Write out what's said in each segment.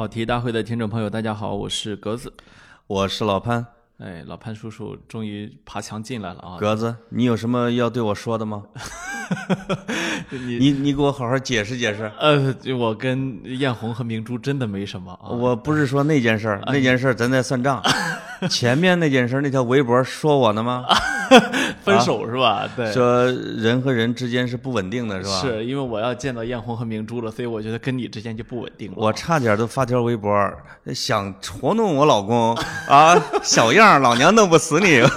跑题大会的听众朋友，大家好，我是格子。我是老潘，哎，老潘叔叔终于爬墙进来了啊！格子，你有什么要对我说的吗？你你你给我好好解释解释。呃，我跟艳红和明珠真的没什么啊。我不是说那件事儿，那件事儿咱在算账。前面那件事儿，那条微博说我呢吗？分手是吧？对，说人和人之间是不稳定的，是吧？是因为我要见到艳红和明珠了，所以我觉得跟你之间就不稳定了。我差点都发条微博，想戳弄我老公 啊，小样，老娘弄不死你！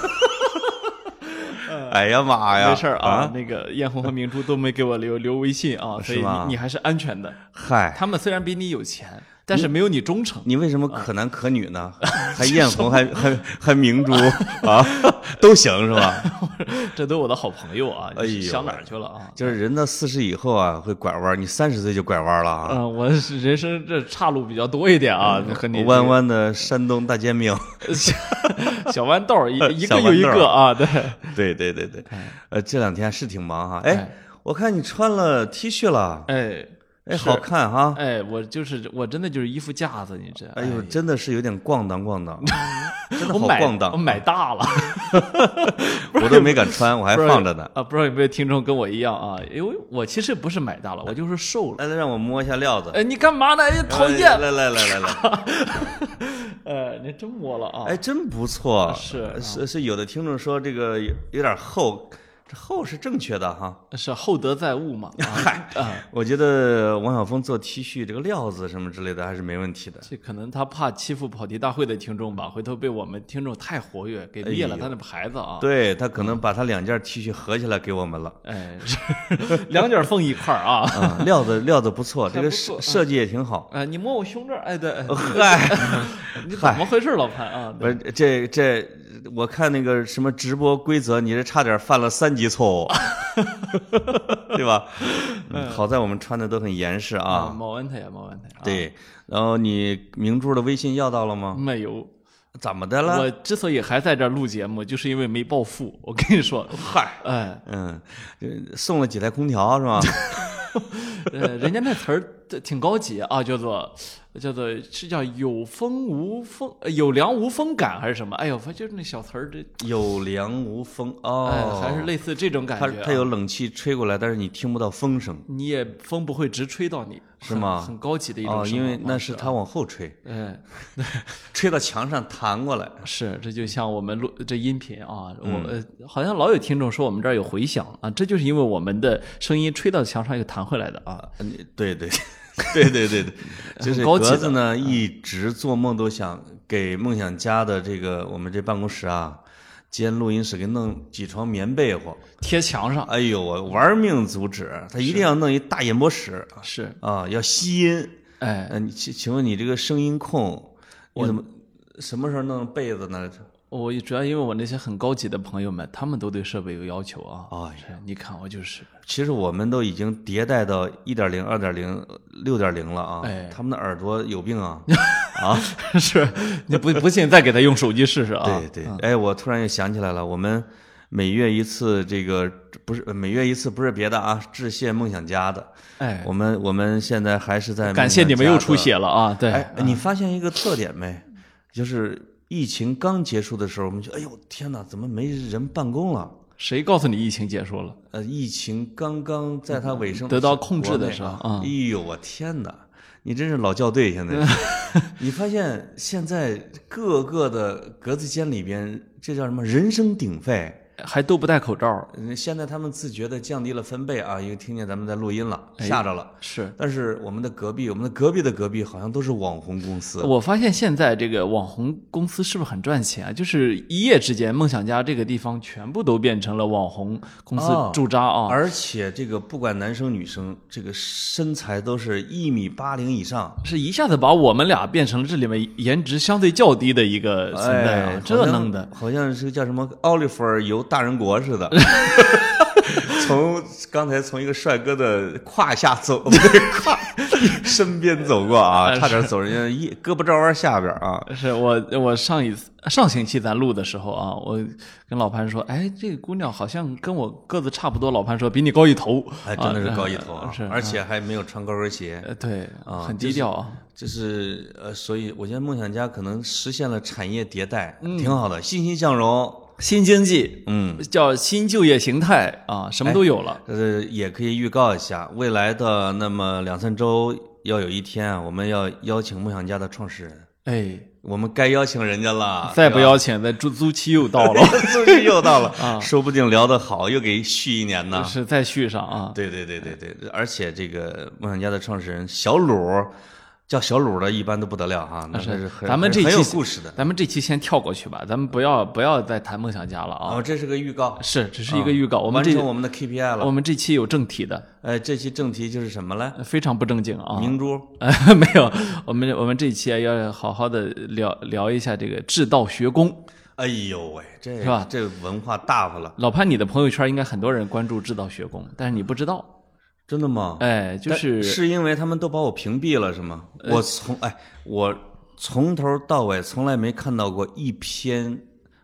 哎呀妈呀！没事儿啊，那个艳红和明珠都没给我留留微信啊，所以你你还是安全的。嗨，他们虽然比你有钱。但是没有你忠诚，你为什么可男可女呢？还艳红，还还还明珠 啊，都行是吧？这都我的好朋友啊！哎呦，想哪儿去了啊？就是人到四十以后啊，会拐弯你三十岁就拐弯了啊？嗯，我人生这岔路比较多一点啊，和你弯弯的山东大煎饼，小豌豆一一个又一个啊！对对对对对，呃，这两天是挺忙哈。哎，我看你穿了 T 恤了，哎。哎，好看哈！哎，我就是我真的就是衣服架子，你这。哎呦，真的是有点咣当咣当，真的好咣当。我买大了 我都没敢穿，我还放着呢。啊，不知道有没有听众跟我一样啊？因为我其实不是买大了，我就是瘦了。来来，让我摸一下料子。哎，你干嘛呢？哎，讨厌！来来来来来。呃，你真摸了啊？哎，真不错。是是是，有的听众说这个有有点厚。这厚是正确的哈，是厚德载物嘛？嗨，我觉得王晓峰做 T 恤这个料子什么之类的还是没问题的。这可能他怕欺负跑题大会的听众吧，回头被我们听众太活跃给灭了他的牌子啊。对他可能把他两件 T 恤合起来给我们了。哎，两件缝一块儿啊。料子料子不错，这个设设计也挺好。哎，你摸我胸这儿，哎对。嗨，你怎么回事，老潘啊？不是这这。我看那个什么直播规则，你这差点犯了三级错误，对吧？好在我们穿的都很严实啊。没问题啊，没问题。对，然后你明珠的微信要到了吗？没有。怎么的了？我之所以还在这录节目，就是因为没暴富。我跟你说，嗨，哎，嗯，送了几台空调是吧？呃，人家那词儿挺高级啊，叫做。叫做是叫有风无风，有凉无风感还是什么？哎呦，反正就是那小词儿，这有凉无风哦，还是类似这种感觉。它它有冷气吹过来，但是你听不到风声，你也风不会直吹到你，是吗？很高级的一种哦，因为那是它往后吹，哎，吹到墙上弹过来。是，这就像我们录这音频啊，我好像老有听众说我们这儿有回响啊，这就是因为我们的声音吹到墙上又弹回来的啊。对对。对对对对，就是格子呢，一直做梦都想给梦想家的这个我们这办公室啊，兼录音室给弄几床棉被窝贴墙上。哎呦，我玩命阻止，他一定要弄一大演播室。是啊，要吸音。哎，你请请问你这个声音控，你怎么什么时候弄被子呢？我主要因为我那些很高级的朋友们，他们都对设备有要求啊。啊，你看我就是。其实我们都已经迭代到一点零、二点零、六点零了啊。哎，他们的耳朵有病啊！啊，是，你不不信再给他用手机试试啊。对对。哎，我突然又想起来了，我们每月一次这个不是每月一次不是别的啊，致谢梦想家的。哎，我们我们现在还是在感谢你们又出血了啊！对。哎，你发现一个特点没？就是。疫情刚结束的时候，我们就哎呦天哪，怎么没人办公了？谁告诉你疫情结束了？呃，疫情刚刚在它尾声得到控制的时候，哎呦我天哪，你真是老校对，现在。你发现现在各个的格子间里边，这叫什么？人声鼎沸。还都不戴口罩，现在他们自觉的降低了分贝啊，因为听见咱们在录音了，吓着了。是，但是我们的隔壁，我们的隔壁的隔壁好像都是网红公司。我发现现在这个网红公司是不是很赚钱啊？就是一夜之间，梦想家这个地方全部都变成了网红公司驻扎啊！而且这个不管男生女生，这个身材都是一米八零以上，是一下子把我们俩变成了这里面颜值相对较低的一个存在啊！这弄的，好像是叫什么奥利弗由。大人国似的，从刚才从一个帅哥的胯下走，胯身边走过啊，差点走人家一胳膊肘弯下边啊。是我我上一次上星期咱录的时候啊，我跟老潘说，哎，这个姑娘好像跟我个子差不多。老潘说比你高一头，哎，真的是高一头啊，是，而且还没有穿高跟鞋。呃，对啊，很低调啊。就是呃，所以我觉得梦想家可能实现了产业迭代，挺好的，欣欣向荣。新经济，嗯，叫新就业形态啊，什么都有了。呃，也可以预告一下，未来的那么两三周，要有一天啊，我们要邀请梦想家的创始人。哎，我们该邀请人家了。再不邀请，那租租期又到了，租期又到了 啊，说不定聊得好，又给续一年呢。是再续上啊？对对对对对，而且这个梦想家的创始人小鲁。叫小鲁的，一般都不得了哈。那是咱们这期很有故事的。咱们这期先跳过去吧，咱们不要不要再谈梦想家了啊。哦，这是个预告，是只是一个预告。我们完成我们的 KPI 了。我们这期有正题的。呃，这期正题就是什么嘞？非常不正经啊。明珠？没有，我们我们这期啊要好好的聊聊一下这个制道学宫。哎呦喂，这是吧？这文化大发了。老潘，你的朋友圈应该很多人关注制道学宫，但是你不知道。真的吗？哎，就是是因为他们都把我屏蔽了，是吗？我从哎，我从头到尾从来没看到过一篇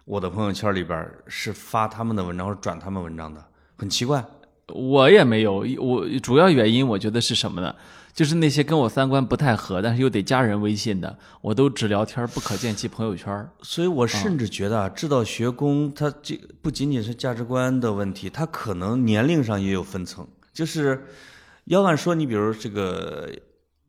我的朋友圈里边是发他们的文章或者转他们文章的，很奇怪。我也没有，我主要原因我觉得是什么呢？就是那些跟我三观不太合，但是又得加人微信的，我都只聊天不可见其朋友圈。所以我甚至觉得啊，制道学宫它这不仅仅是价值观的问题，它可能年龄上也有分层。就是要按说，你比如这个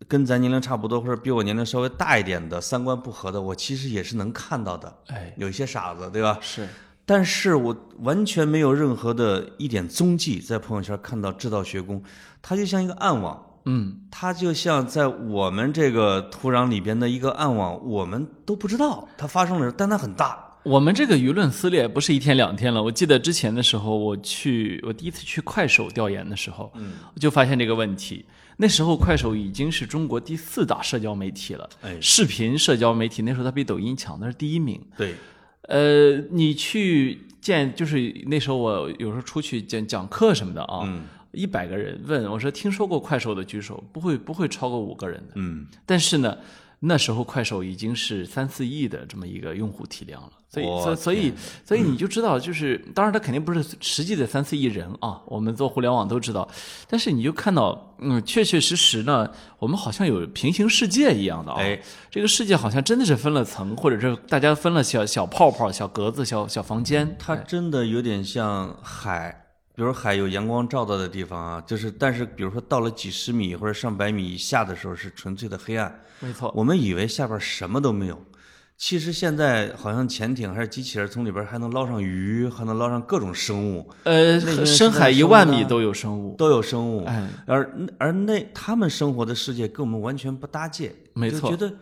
跟咱年龄差不多，或者比我年龄稍微大一点的，三观不合的，我其实也是能看到的。哎，有一些傻子，对吧？是，但是我完全没有任何的一点踪迹，在朋友圈看到制造学工，他就像一个暗网。嗯，他就像在我们这个土壤里边的一个暗网，我们都不知道它发生了，但它很大。我们这个舆论撕裂不是一天两天了。我记得之前的时候，我去我第一次去快手调研的时候，嗯，我就发现这个问题。那时候快手已经是中国第四大社交媒体了，哎，视频社交媒体那时候它比抖音强，那是第一名。对，呃，你去见就是那时候我有时候出去讲讲课什么的啊，嗯，一百个人问我说听说过快手的举手，不会不会超过五个人的，嗯，但是呢。那时候快手已经是三四亿的这么一个用户体量了，所以所所以所以你就知道，就是当然它肯定不是实际的三四亿人啊，我们做互联网都知道，但是你就看到，嗯，确确实实呢，我们好像有平行世界一样的啊，这个世界好像真的是分了层，或者是大家分了小小泡泡、小格子、小小房间，它真的有点像海。比如海有阳光照到的地方啊，就是，但是比如说到了几十米或者上百米以下的时候是纯粹的黑暗。没错，我们以为下边什么都没有，其实现在好像潜艇还是机器人从里边还能捞上鱼，还能捞上各种生物。呃，深海一万米都有生物，都有生物。哎，而而那他们生活的世界跟我们完全不搭界。没错，觉得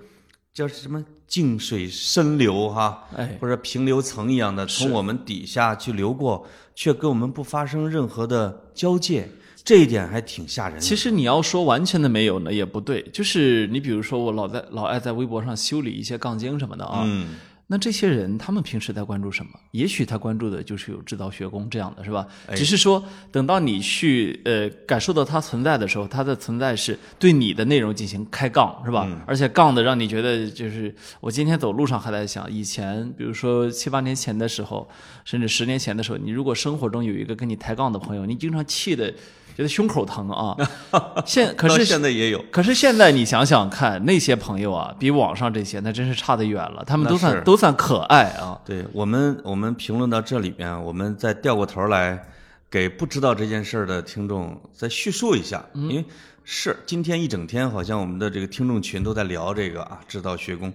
叫什么静水深流哈，哎，或者平流层一样的从我们底下去流过。却跟我们不发生任何的交界，这一点还挺吓人的。其实你要说完全的没有呢，也不对。就是你比如说，我老在老爱在微博上修理一些杠精什么的啊。嗯。那这些人他们平时在关注什么？也许他关注的就是有制造学工这样的是吧？只是说等到你去呃感受到它存在的时候，它的存在是对你的内容进行开杠是吧？而且杠的让你觉得就是我今天走路上还在想，以前比如说七八年前的时候，甚至十年前的时候，你如果生活中有一个跟你抬杠的朋友，你经常气的。觉得胸口疼啊！现可是现在也有，可是现在你想想看，那些朋友啊，比网上这些那真是差得远了。他们都算都算可爱啊。对我们，我们评论到这里边，我们再掉过头来给不知道这件事的听众再叙述一下，因为是今天一整天，好像我们的这个听众群都在聊这个啊，制造学工。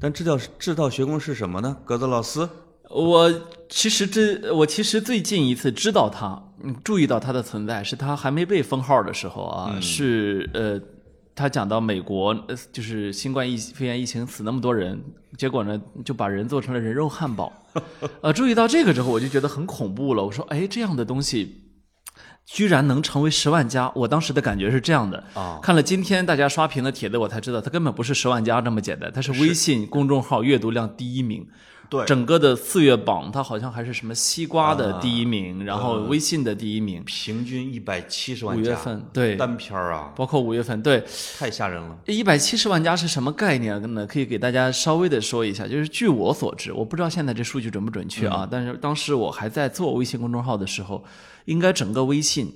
但制造制造学工是什么呢？格子老师。我其实这，我其实最近一次知道他，注意到他的存在，是他还没被封号的时候啊，是呃，他讲到美国，就是新冠疫肺炎疫情死那么多人，结果呢就把人做成了人肉汉堡，呃，注意到这个之后，我就觉得很恐怖了。我说，哎，这样的东西居然能成为十万加，我当时的感觉是这样的啊。看了今天大家刷屏的帖子，我才知道，他根本不是十万加这么简单，他是微信公众号阅读量第一名。对。整个的四月榜，它好像还是什么西瓜的第一名，然后微信的第一名，平均一百七十万五月份对，单片儿啊，包括五月份对，太吓人了。一百七十万加是什么概念呢？可以给大家稍微的说一下，就是据我所知，我不知道现在这数据准不准确啊，但是当时我还在做微信公众号的时候，应该整个微信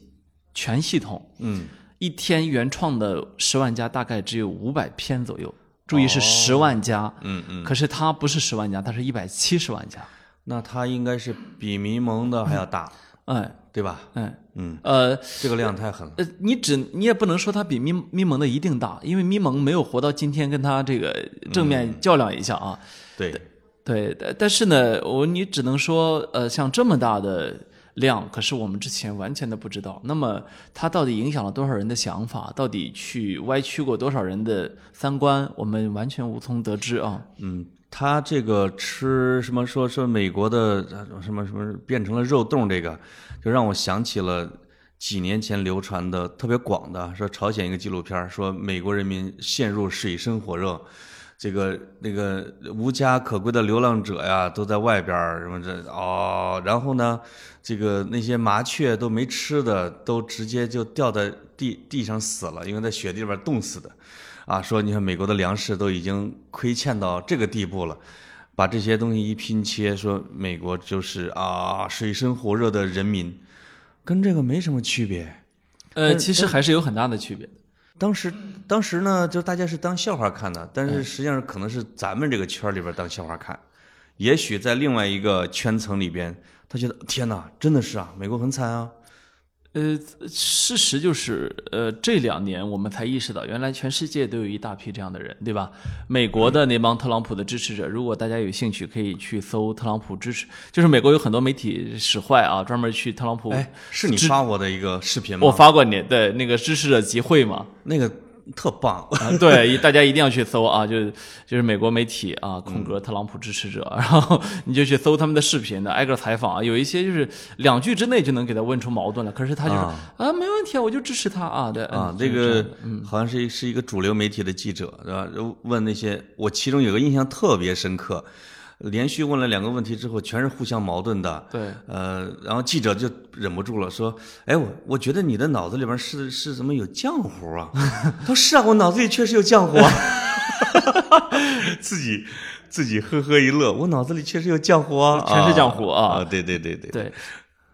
全系统，嗯，一天原创的十万加大概只有五百篇左右。注意是十万加，嗯嗯，可是它不是十万加，它是一百七十万加。那它应该是比迷蒙的还要大，哎对吧？哎，嗯，呃这个量太狠了。呃，你只你也不能说它比咪咪蒙的一定大，因为咪蒙没有活到今天跟它这个正面较量一下啊。对，对，但但是呢，我你只能说，呃，像这么大的量，可是我们之前完全的不知道。那么它到底影响了多少人的想法？到底去歪曲过多少人的三观？我们完全无从得知啊。嗯，他这个吃什么说说美国的什么什么变成了肉冻，这个就让我想起了几年前流传的特别广的，说朝鲜一个纪录片，说美国人民陷入水深火热。这个那个无家可归的流浪者呀，都在外边儿什么这哦，然后呢，这个那些麻雀都没吃的，都直接就掉在地地上死了，因为在雪地里边冻死的，啊，说你看美国的粮食都已经亏欠到这个地步了，把这些东西一拼切，说美国就是啊水深火热的人民，跟这个没什么区别。呃，其实还是有很大的区别的。当时，当时呢，就大家是当笑话看的，但是实际上可能是咱们这个圈里边当笑话看，也许在另外一个圈层里边，他觉得天哪，真的是啊，美国很惨啊。呃，事实就是，呃，这两年我们才意识到，原来全世界都有一大批这样的人，对吧？美国的那帮特朗普的支持者，如果大家有兴趣，可以去搜特朗普支持，就是美国有很多媒体使坏啊，专门去特朗普，哎，是你发我的一个视频吗？我发过你，对，那个支持者集会嘛，那个特棒，啊，对，大家一定要去搜啊，就是就是美国媒体啊，空格特朗普支持者，然后你就去搜他们的视频的，挨个采访啊，有一些就是两句之内就能给他问出矛盾了，可是他就是啊没问题啊，我就支持他啊，对啊嗯，这个好像是一是一个主流媒体的记者，对吧？问那些，我其中有个印象特别深刻，连续问了两个问题之后，全是互相矛盾的。对，呃，然后记者就忍不住了，说：“哎，我我觉得你的脑子里边是是怎么有浆糊啊？” 他说：“是啊，我脑子里确实有浆糊啊。”自己自己呵呵一乐，我脑子里确实有浆糊啊，全是浆糊啊啊！对对对对，对，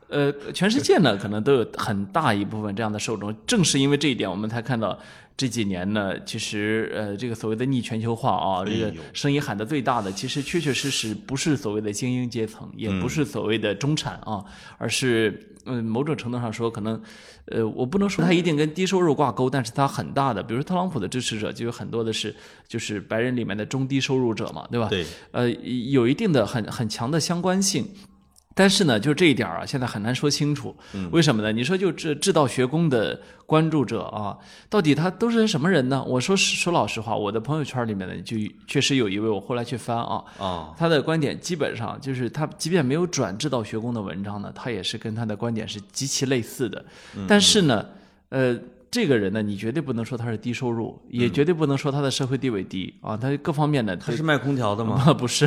呃，全世界呢可能都有很大一部分这样的受众，正是因为这一点，我们才看到这几年呢，其实呃，这个所谓的逆全球化啊，这个声音喊得最大的，其实确确实实不是所谓的精英阶层，也嗯不是所谓的中产啊，而是嗯、某种程度上说，可能呃，我不能说它一定跟低收入挂钩，但是它很大的，比如说特朗普的支持者就有很多的是就是白人里面的中低收入者嘛，对吧？对，呃，有一定的很很强的相关性。但是呢，就这一点儿啊，现在很难说清楚。为什么呢？你说就这制道学宫的关注者啊，到底他都是什么人呢？我说实说老实话，我的朋友圈里面呢，就确实有一位，我后来去翻啊，啊，他的观点基本上就是他即便没有转制道学宫的文章呢，他也是跟他的观点是极其类似的。但是呢，呃。这个人呢，你绝对不能说他是低收入，也绝对不能说他的社会地位低啊，他各方面呢，他是卖空调的吗？啊，不是，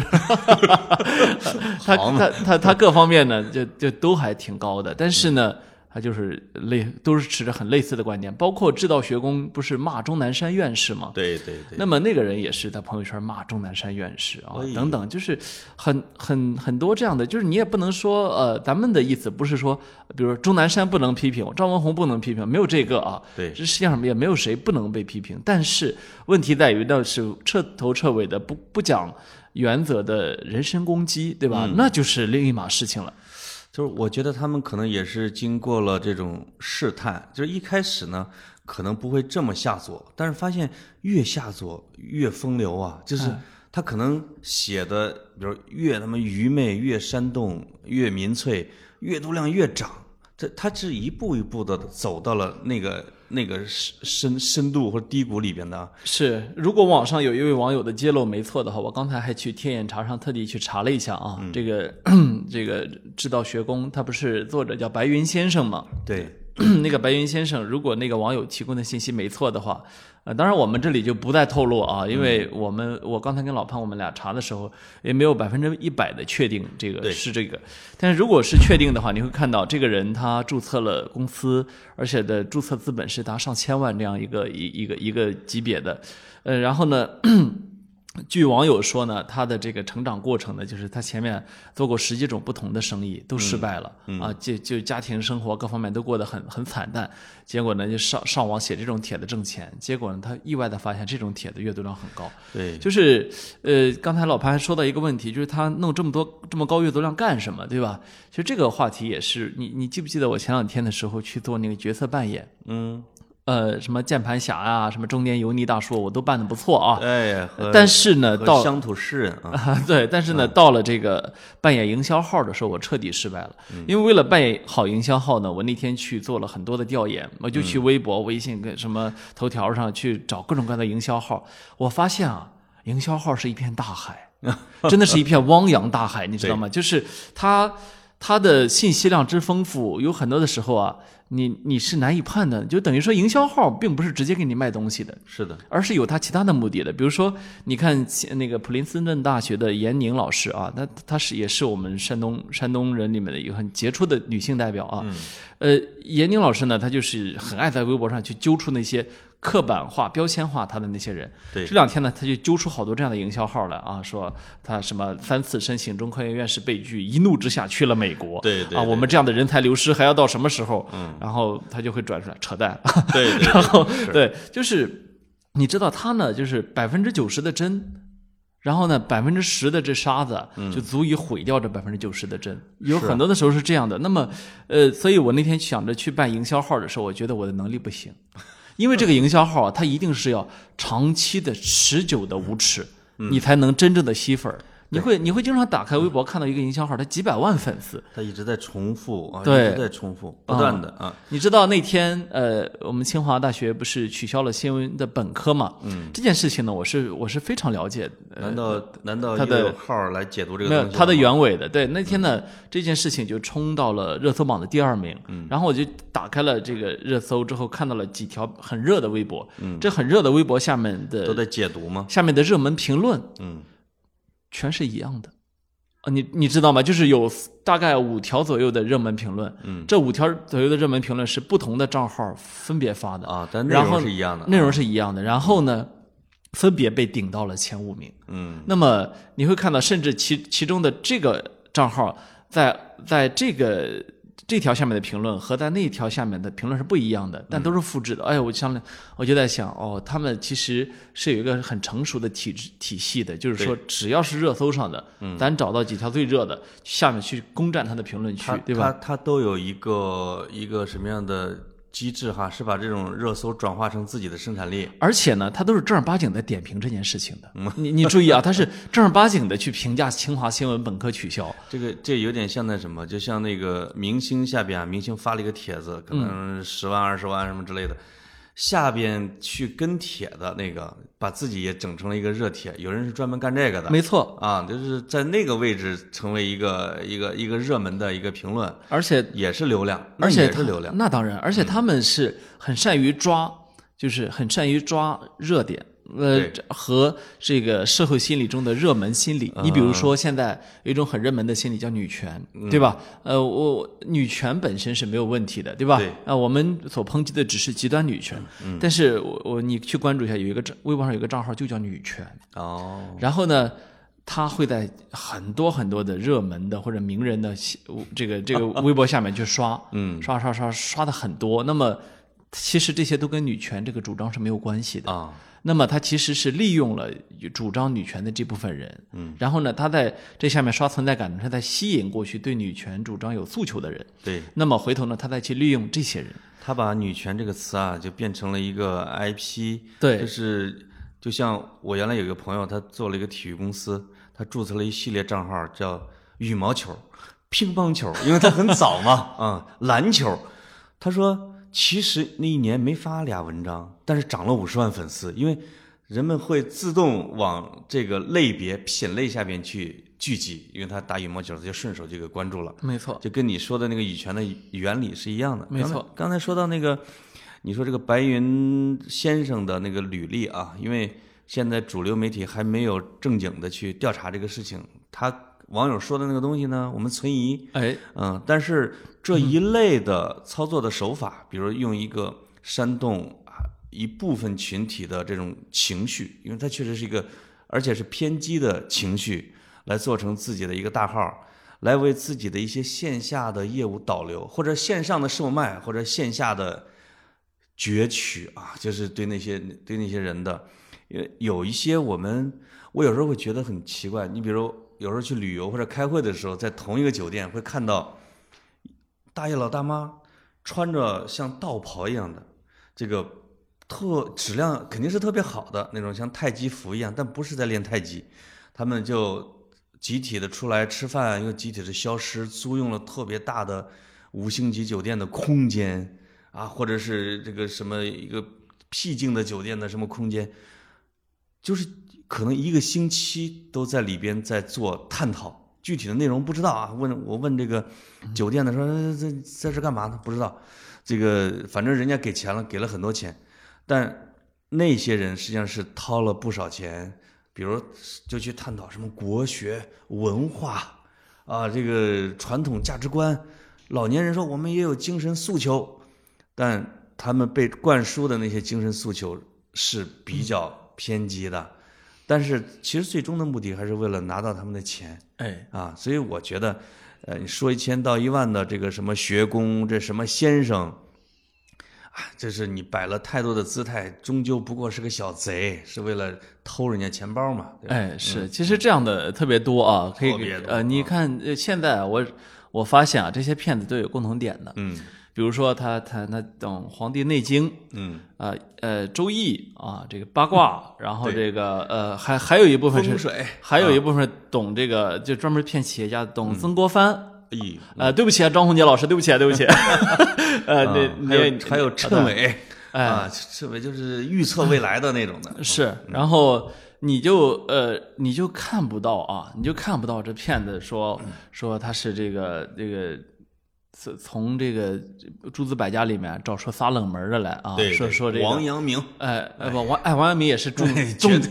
他他他他各方面呢，就就都还挺高的，但是呢，他就是类都是持着很类似的观点，包括制道学宫不是骂钟南山院士吗？对对对，那么那个人也是在朋友圈骂钟南山院士啊等等，就是很很很多这样的，就是你也不能说呃，咱们的意思不是说，比如说钟南山不能批评，赵文宏不能批评，没有这个啊，对。这世界上也没有谁不能被批评，但是问题在于那是彻头彻尾的不不讲原则的人身攻击，对吧？那就是另一码事情了。就是我觉得他们可能也是经过了这种试探，就是一开始呢，可能不会这么下作，但是发现越下作越风流啊，就是他可能写的，比如越他妈愚昧、越煽动、越民粹，阅读量越涨。这他是一步一步的走到了那个那个深深度或者低谷里边的啊。是，如果网上有一位网友的揭露没错的话，我刚才还去天眼查上特地去查了一下啊，这个 这个知道学宫，他不是作者叫白云先生吗？对，那个白云先生，如果那个网友提供的信息没错的话，呃，当然我们这里就不再透露啊，因为我们我刚才跟老潘我们俩查的时候，也没有百分之一百的确定这个是这个，但是如果是确定的话，你会看到这个人他注册了公司，而且的注册资本是达上千万这样一个一一个一个级别的，呃，然后呢。据网友说呢，他的这个成长过程呢，就是他前面做过十几种不同的生意，都失败了、啊，就就家庭生活各方面都过得很很惨淡。结果呢，就上上网写这种帖子挣钱。结果呢，他意外的发现这种帖子阅读量很高。对，就是呃，刚才老潘还说到一个问题，就是他弄这么多这么高阅读量干什么，对吧？其实这个话题也是你你记不记得我前两天的时候去做那个角色扮演？嗯，呃，什么键盘侠啊，什么中年油腻大叔，我都办的不错啊。哎，但是呢，到乡土诗人啊，啊，对，但是呢，到了这个扮演营销号的时候，我彻底失败了。因为为了扮演好营销号呢，我那天去做了很多的调研，我就去微博、微信跟什么头条上去找各种各样的营销号。我发现啊，营销号是一片大海，真的是一片汪洋大海，你知道吗？就是它它的信息量之丰富，有很多的时候啊，你你是难以判断，就等于说营销号并不是直接给你卖东西的。是的，而是有他其他的目的的。比如说，你看那个普林斯顿大学的严宁老师啊，那他是也是我们山东山东人里面的一个很杰出的女性代表啊。呃，严宁老师呢，她就是很爱在微博上去揪出那些刻板化、标签化他的那些人。对这两天呢，他就揪出好多这样的营销号来啊，说他什么三次申请中科院院士被拒，一怒之下去了美国。啊，对对啊我们这样的人才流失还要到什么时候？嗯，然后他就会转出来扯淡。对 对，然后对，就是你知道他呢，就是百分之九十的真，然后呢百分之十的这沙子就足以毁掉这百分之九十的真。有很多的时候是这样的。那么，呃，所以我那天想着去办营销号的时候，我觉得我的能力不行，因为这个营销号啊，它一定是要长期的、持久的无耻，你才能真正的吸粉儿。你会你会经常打开微博看到一个营销号，他几百万粉丝，他一直在重复啊，对一直在重复，不断的啊，你知道那天呃，我们清华大学不是取消了新闻的本科嘛？嗯，这件事情呢，我是我是非常了解的。呃难道难道他的号来解读这个没有东西？它的原委的，对，那天呢，这件事情就冲到了热搜榜的第二名，嗯，然后我就打开了这个热搜之后，看到了几条很热的微博，嗯，这很热的微博下面的都在解读吗？下面的热门评论嗯，全是一样的，啊，你你知道吗？就是有大概五条左右的热门评论，嗯，这五条左右的热门评论是不同的账号分别发的。啊，但内容是一样的，内容是一样的，然后呢，分别被顶到了前五名。嗯，那么你会看到，甚至其其中的这个账号在在这个这条下面的评论和在那条下面的评论是不一样的，但都是复制的。哎呀，我想我就在想，哦，他们其实是有一个很成熟的体制体系的，就是说，只要是热搜上的，咱找到几条最热的，下面去攻占他的评论区，对吧？他他都有一个一个什么样的机制哈？是把这种热搜转化成自己的生产力。而且呢，他都是正儿八经的点评这件事情的。你你注意啊，他是正儿八经的去评价清华新闻本科取消。这个这有点像那什么，就像那个明星下边啊，明星发了一个帖子，可嗯能十万二十万什么之类的，下边去跟帖的那个，把自己也整成了一个热帖，有人是专门干这个的。没错，啊，就是在那个位置成为一个一个一个热门的一个评论，而且也是流量，而且他也是流量。嗯那当然，而且他们是很善于抓，就是很善于抓热点。呃和这个社会心理中的热门心理，你比如说现在有一种很热门的心理叫女权，对吧？呃，我女权本身是没有问题的，对吧？对？啊，我们所抨击的只是极端女权，但是我我你去关注一下，有一个账微博上有一个账号就叫女权，哦，然后呢，他会在很多很多的热门的或者名人的这个这个 微博下面去刷，嗯，刷刷刷刷的很多。那么其实这些都跟女权这个主张是没有关系的。啊，那么他其实是利用了主张女权的这部分人，嗯，然后呢，他在这下面刷存在感，他在吸引过去对女权主张有诉求的人。对那么回头呢，他再去利用这些人，他把女权这个词啊，就变成了一个 IP，对就是就像我原来有一个朋友，他做了一个体育公司，他注册了一系列账号，叫羽毛球、乒乓球，因为他很早嘛，啊、篮球。他说，其实那一年没发俩文章，但是涨了五十万粉丝，因为人们会自动往这个类别品类下边去聚集，因为他打羽毛球，他就顺手就给关注了。没错，就跟你说的那个羽泉的原理是一样的。没错，刚才说到那个，你说这个白云先生的那个履历啊，因为现在主流媒体还没有正经的去调查这个事情，他网友说的那个东西呢，我们存疑。哎，嗯，但是这一类的操作的手法，比如用一个煽动啊一部分群体的这种情绪，因为它确实是一个，而且是偏激的情绪。来做成自己的一个大号，来为自己的一些线下的业务导流，或者线上的售卖，或者线下的攫取啊，就是对那些对那些人的，有有一些我们我有时候会觉得很奇怪，你比如有时候去旅游或者开会的时候，在同一个酒店会看到大爷老大妈穿着像道袍一样的这个特质量肯定是特别好的那种像太极服一样，但不是在练太极，他们就。集体的出来吃饭，又集体的消失，租用了特别大的五星级酒店的空间啊，或者是这个什么一个僻静的酒店的什么空间，就是可能一个星期都在里边在做探讨，具体的内容不知道啊。问我问这个酒店的说在在这干嘛呢？不知道，这个反正人家给钱了，给了很多钱，但那些人实际上是掏了不少钱。比如，就去探讨什么国学、文化，啊，这个传统价值观。老年人说我们也有精神诉求，但他们被灌输的那些精神诉求是比较偏激的。但是其实最终的目的还是为了拿到他们的钱。哎，啊，所以我觉得，呃，你说一千道一万的这个什么学工，这什么先生。啊，这是你摆了太多的姿态，终究不过是个小贼，是为了偷人家钱包嘛？哎，是，其实这样的特别多啊，可以呃，你看现在我我发现啊，这些骗子都有共同点的，嗯，比如说他他他懂《黄帝内经》，嗯，啊呃《周易》啊，这个八卦，然后这个呃还还有一部分是水，还有一部分懂这个就专门骗企业家，懂曾国藩。咦，呃，对不起啊，张宏杰老师，对不起啊，对不起。呃，那还有还有谶纬，啊，谶纬就是预测未来的那种的。是，然后你就呃，你就看不到啊，你就看不到这骗子说说他是这个这个。从从这个诸子百家里面找出仨冷门的来啊，说说这个王阳明，哎，不王哎王阳明也是重重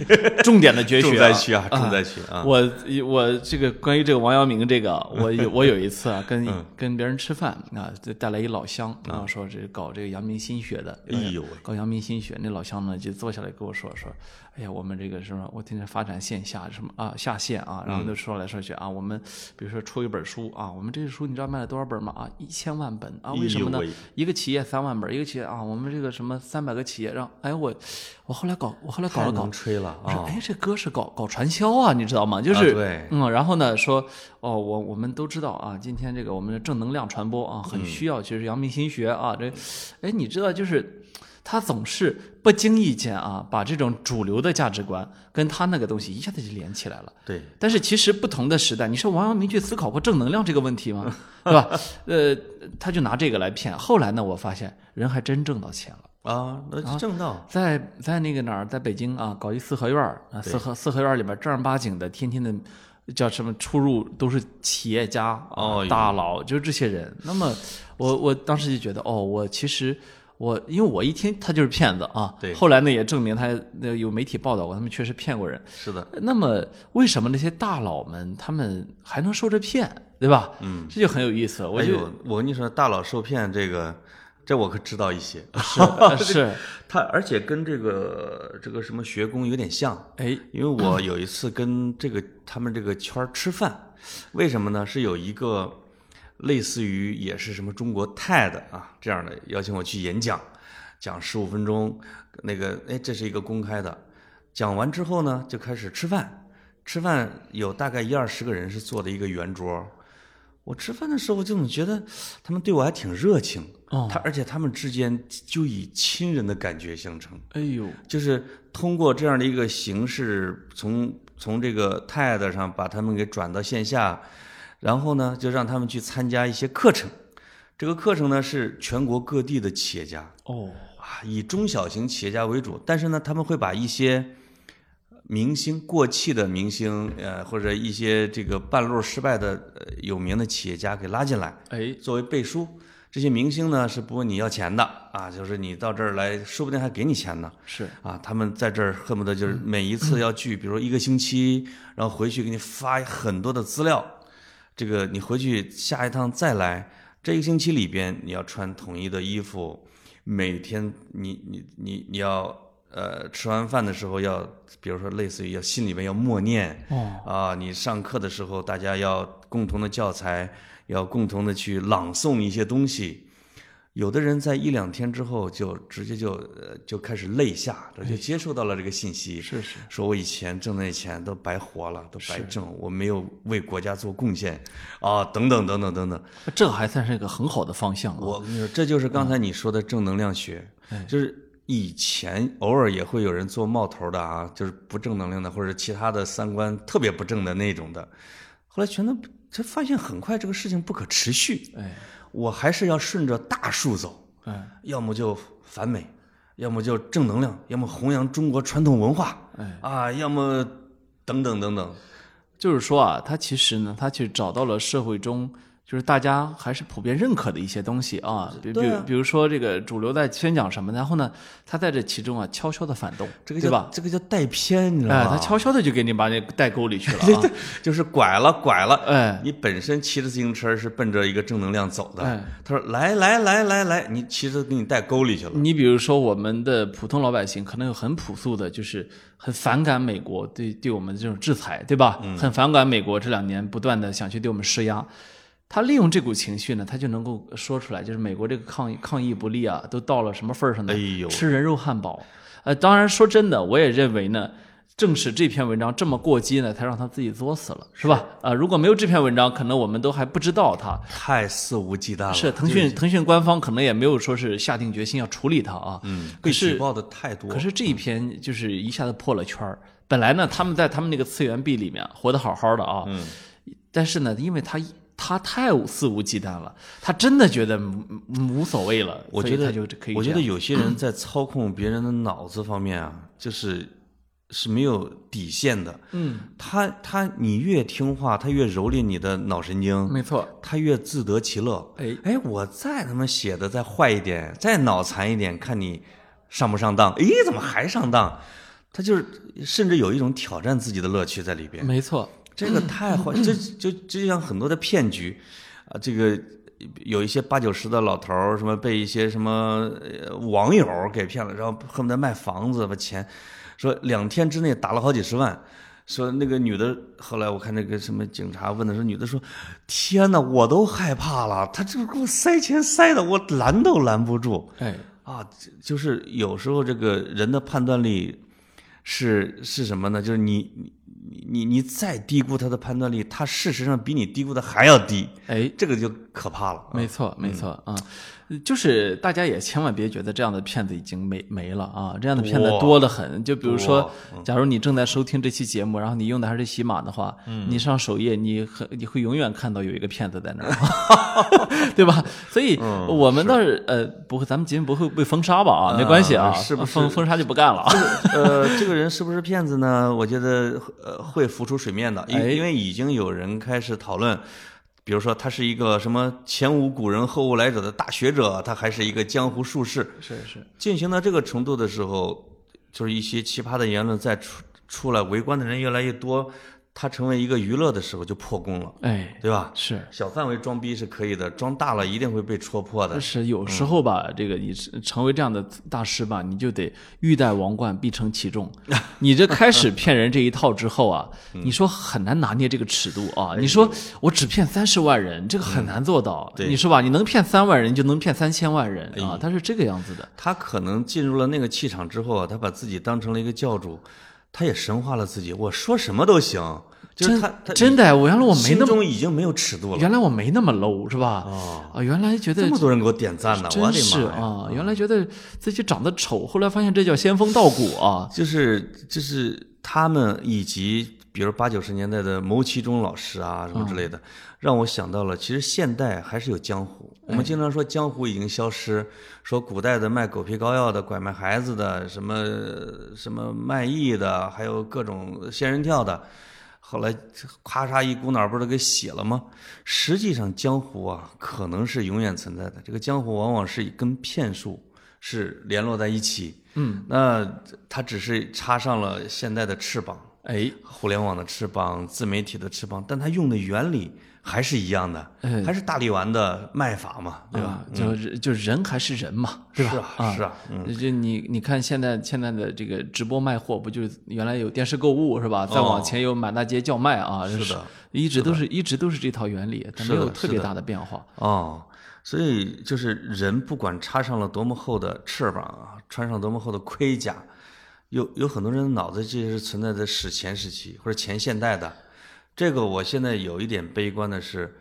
重点的绝学，重灾区啊，重灾区啊。我我这个关于这个王阳明这个，我有 我有一次啊，跟跟别人吃饭啊，带来一老乡然后，说这搞这个阳明心学的，哎呦，搞阳明心学，那老乡呢就坐下来跟我说说，哎呀，我们这个什么，我天天发展线下什么啊下线啊，然后就说来说去啊，我们比如说出一本书啊，我们这个书你知道卖了多少本吗？啊。一千万本啊？为什么呢？一个企业三万本，一个企业啊，我们这个什么三百个企业让哎我，我后来搞我后来搞了搞吹了啊！哎，这哥是搞搞传销啊，你知道吗？就是对，嗯，然后呢说哦，我我们都知道啊，今天这个我们的正能量传播啊，很需要，其实阳明心学啊，这哎，你知道就是。他总是不经意间啊，把这种主流的价值观跟他那个东西一下子就连起来了。对，但是其实不同的时代，你说王阳明去思考过正能量这个问题吗？对吧？呃，他就拿这个来骗。后来呢，我发现人还真挣到钱了啊，那挣到在在那个哪儿，在北京啊，搞一四合院啊，四合四合院里边正儿八经的，天天的叫什么出入都是企业家哦，大佬，就是这些人。那么我我当时就觉得，哦，我其实。我因为我一听他就是骗子啊，对，后来呢也证明他那有媒体报道过，他们确实骗过人。是的。那么为什么那些大佬们他们还能受着骗，对吧？嗯，这就很有意思。我就我跟你说，大佬受骗这个，这我可知道一些。是是，他而且跟这个这个什么学工有点像。哎，因为我有一次跟这个他们这个圈吃饭，为什么呢？是有一个。类似于也是什么中国泰的啊这样的邀请我去演讲，讲十五分钟，那个哎这是一个公开的，讲完之后呢就开始吃饭，吃饭有大概一二十个人是坐的一个圆桌，我吃饭的时候就总觉得他们对我还挺热情，他而且他们之间就以亲人的感觉相称，哎呦，就是通过这样的一个形式，从从这个泰的上把他们给转到线下。然后呢，就让他们去参加一些课程，这个课程呢是全国各地的企业家。哦。啊，以中小型企业家为主，但是呢，他们会把一些明星过气的明星，呃，或者一些这个半路失败的呃有名的企业家给拉进来，哎，作为背书。这些明星呢是不问你要钱的。啊，就是你到这儿来说不定还给你钱呢。是。啊，他们在这儿恨不得就是每一次要聚，比如说一个星期，然后回去给你发很多的资料。这个你回去下一趟再来，这一个星期里边你要穿统一的衣服，每天你你你你要呃吃完饭的时候要，比如说类似于要心里面要默念哦，啊，你上课的时候大家要共同的教材，要共同的去朗诵一些东西。有的人在一两天之后就直接就呃就开始泪下，就接受到了这个信息，是是，说我以前挣那钱都白活了，都白挣，我没有为国家做贡献啊，等等等等等等。这还算是一个很好的方向啊。我跟你说，这就是刚才你说的正能量学，就是以前偶尔也会有人做冒头的啊，就是不正能量的或者其他的三观特别不正的那种的，后来全都他发现很快这个事情不可持续，哎，我还是要顺着大树走，嗯，要么就反美，要么就正能量，要么弘扬中国传统文化，哎，啊，要么等等等等，就是说啊，他其实呢，他去找到了社会中就是大家还是普遍认可的一些东西啊，比比比如说这个主流在宣讲什么，然后呢，他在这其中啊悄悄的反动，这个叫对吧？这个叫带偏，你知道哎，吗？他悄悄的就给你把你带沟里去了啊，就是拐了拐了，哎你本身骑着自行车是奔着一个正能量走的，哎他说来来来来来，你骑着给你带沟里去了，你比如说，我们的普通老百姓可能有很朴素的，就是很反感美国对对我们的这种制裁，对吧？嗯很反感美国这两年不断的想去对我们施压。他利用这股情绪呢，他就能够说出来，就是美国这个抗疫抗疫不力啊，都到了什么份儿上呢？哎呦吃人肉汉堡。呃，当然说真的，我也认为呢，正是这篇文章这么过激呢，才让他自己作死了，是吧？啊、如果没有这篇文章，可能我们都还不知道他。太肆无忌惮了。是腾讯腾讯官方可能也没有说是下定决心要处理他啊。嗯，被举报的太多。可是这一篇就是一下子破了圈儿。本来呢，他们在他们那个次元壁里面活得好好的啊，嗯，但是呢，因为他他太肆无忌惮了，他真的觉得无无所谓了，我觉得他就可以我觉得有些人在操控别人的脑子方面啊，就是是没有底线的。嗯，他他你越听话，他越蹂躏你的脑神经，没错，他越自得其乐。哎哎，我再他妈写的再坏一点，再脑残一点，看你上不上当。哎，怎么还上当？他就是甚至有一种挑战自己的乐趣在里边。没错，这个太坏，这就就像很多的骗局啊，这个有一些八九十的老头儿，什么被一些什么呃网友给骗了，然后恨不得卖房子把钱，说两天之内打了好几十万。说那个女的，后来我看那个什么警察问的时候，女的说：“天哪，我都害怕了，他这给我塞钱塞的，我拦都拦不住。”哎，啊，就就是有时候这个人的判断力是是什么呢？就是你你你你你再低估他的判断力，他事实上比你低估的还要低，哎，这个就可怕了。没错，没错啊、就是大家也千万别觉得这样的骗子已经没没了啊，这样的骗子多多得很。就比如说，假如你正在收听这期节目，然后你用的还是喜马的话，你上首页，你很你会永远看到有一个骗子在那儿，对吧？所以我们倒是呃不会，咱们节目不会被封杀吧？啊，没关系啊，是不是封封杀就不干了啊？呃，这个人是不是骗子呢？我觉得呃会浮出水面的，因为已经有人开始讨论。比如说，他是一个什么前无古人后无来者的大学者，他还是一个江湖术士。是是，进行到这个程度的时候，就是一些奇葩的言论再出出来，围观的人越来越多，他成为一个娱乐的时候就破功了，哎，对吧？是。小范围装逼是可以的，装大了一定会被戳破的。是有时候吧，这个你是成为这样的大师吧，你就得欲戴王冠，必承其重。你这开始骗人这一套之后啊，你说很难拿捏这个尺度啊。你说我只骗三十万人，这个很难做到。对你说吧，你能骗三万人，就能骗三千万人啊，他是这个样子的。他可能进入了那个气场之后啊，他把自己当成了一个教主，他也神化了自己，我说什么都行。就是他他真的，我原来我没那么，中已经没有尺度了。原来我没那么 low 是吧？哦，啊，原来觉得这么多人给我点赞呢，我的妈！啊，原来觉得自己长得丑，后来发现这叫仙风道骨啊。就是就是他们以及比如八九十年代的牟其中老师啊什么之类的，让我想到了，其实现代还是有江湖。我们经常说江湖已经消失，说古代的卖狗皮膏药的、拐卖孩子的、什么什么卖艺的，还有各种仙人跳的。后来，咔嚓一股脑不是都给洗了吗？实际上，江湖啊，可能是永远存在的。这个江湖往往是跟骗术是联络在一起。嗯，那它只是插上了现代的翅膀，哎，互联网的翅膀、自媒体的翅膀，但它用的原理还是一样的，哎还是大力丸的卖法嘛，对吧？啊，就就人还是人嘛，是吧？是啊，是啊，嗯，就你你看现在现在的这个直播卖货，不就是原来有电视购物是吧？再往前有满大街叫卖啊，哦是的，一直都是一直都是这套原理，它没有特别大的变化。哦，所以就是人不管插上了多么厚的翅膀啊，穿上多么厚的盔甲，有有很多人的脑子其实是存在在史前时期或者前现代的。这个我现在有一点悲观的是，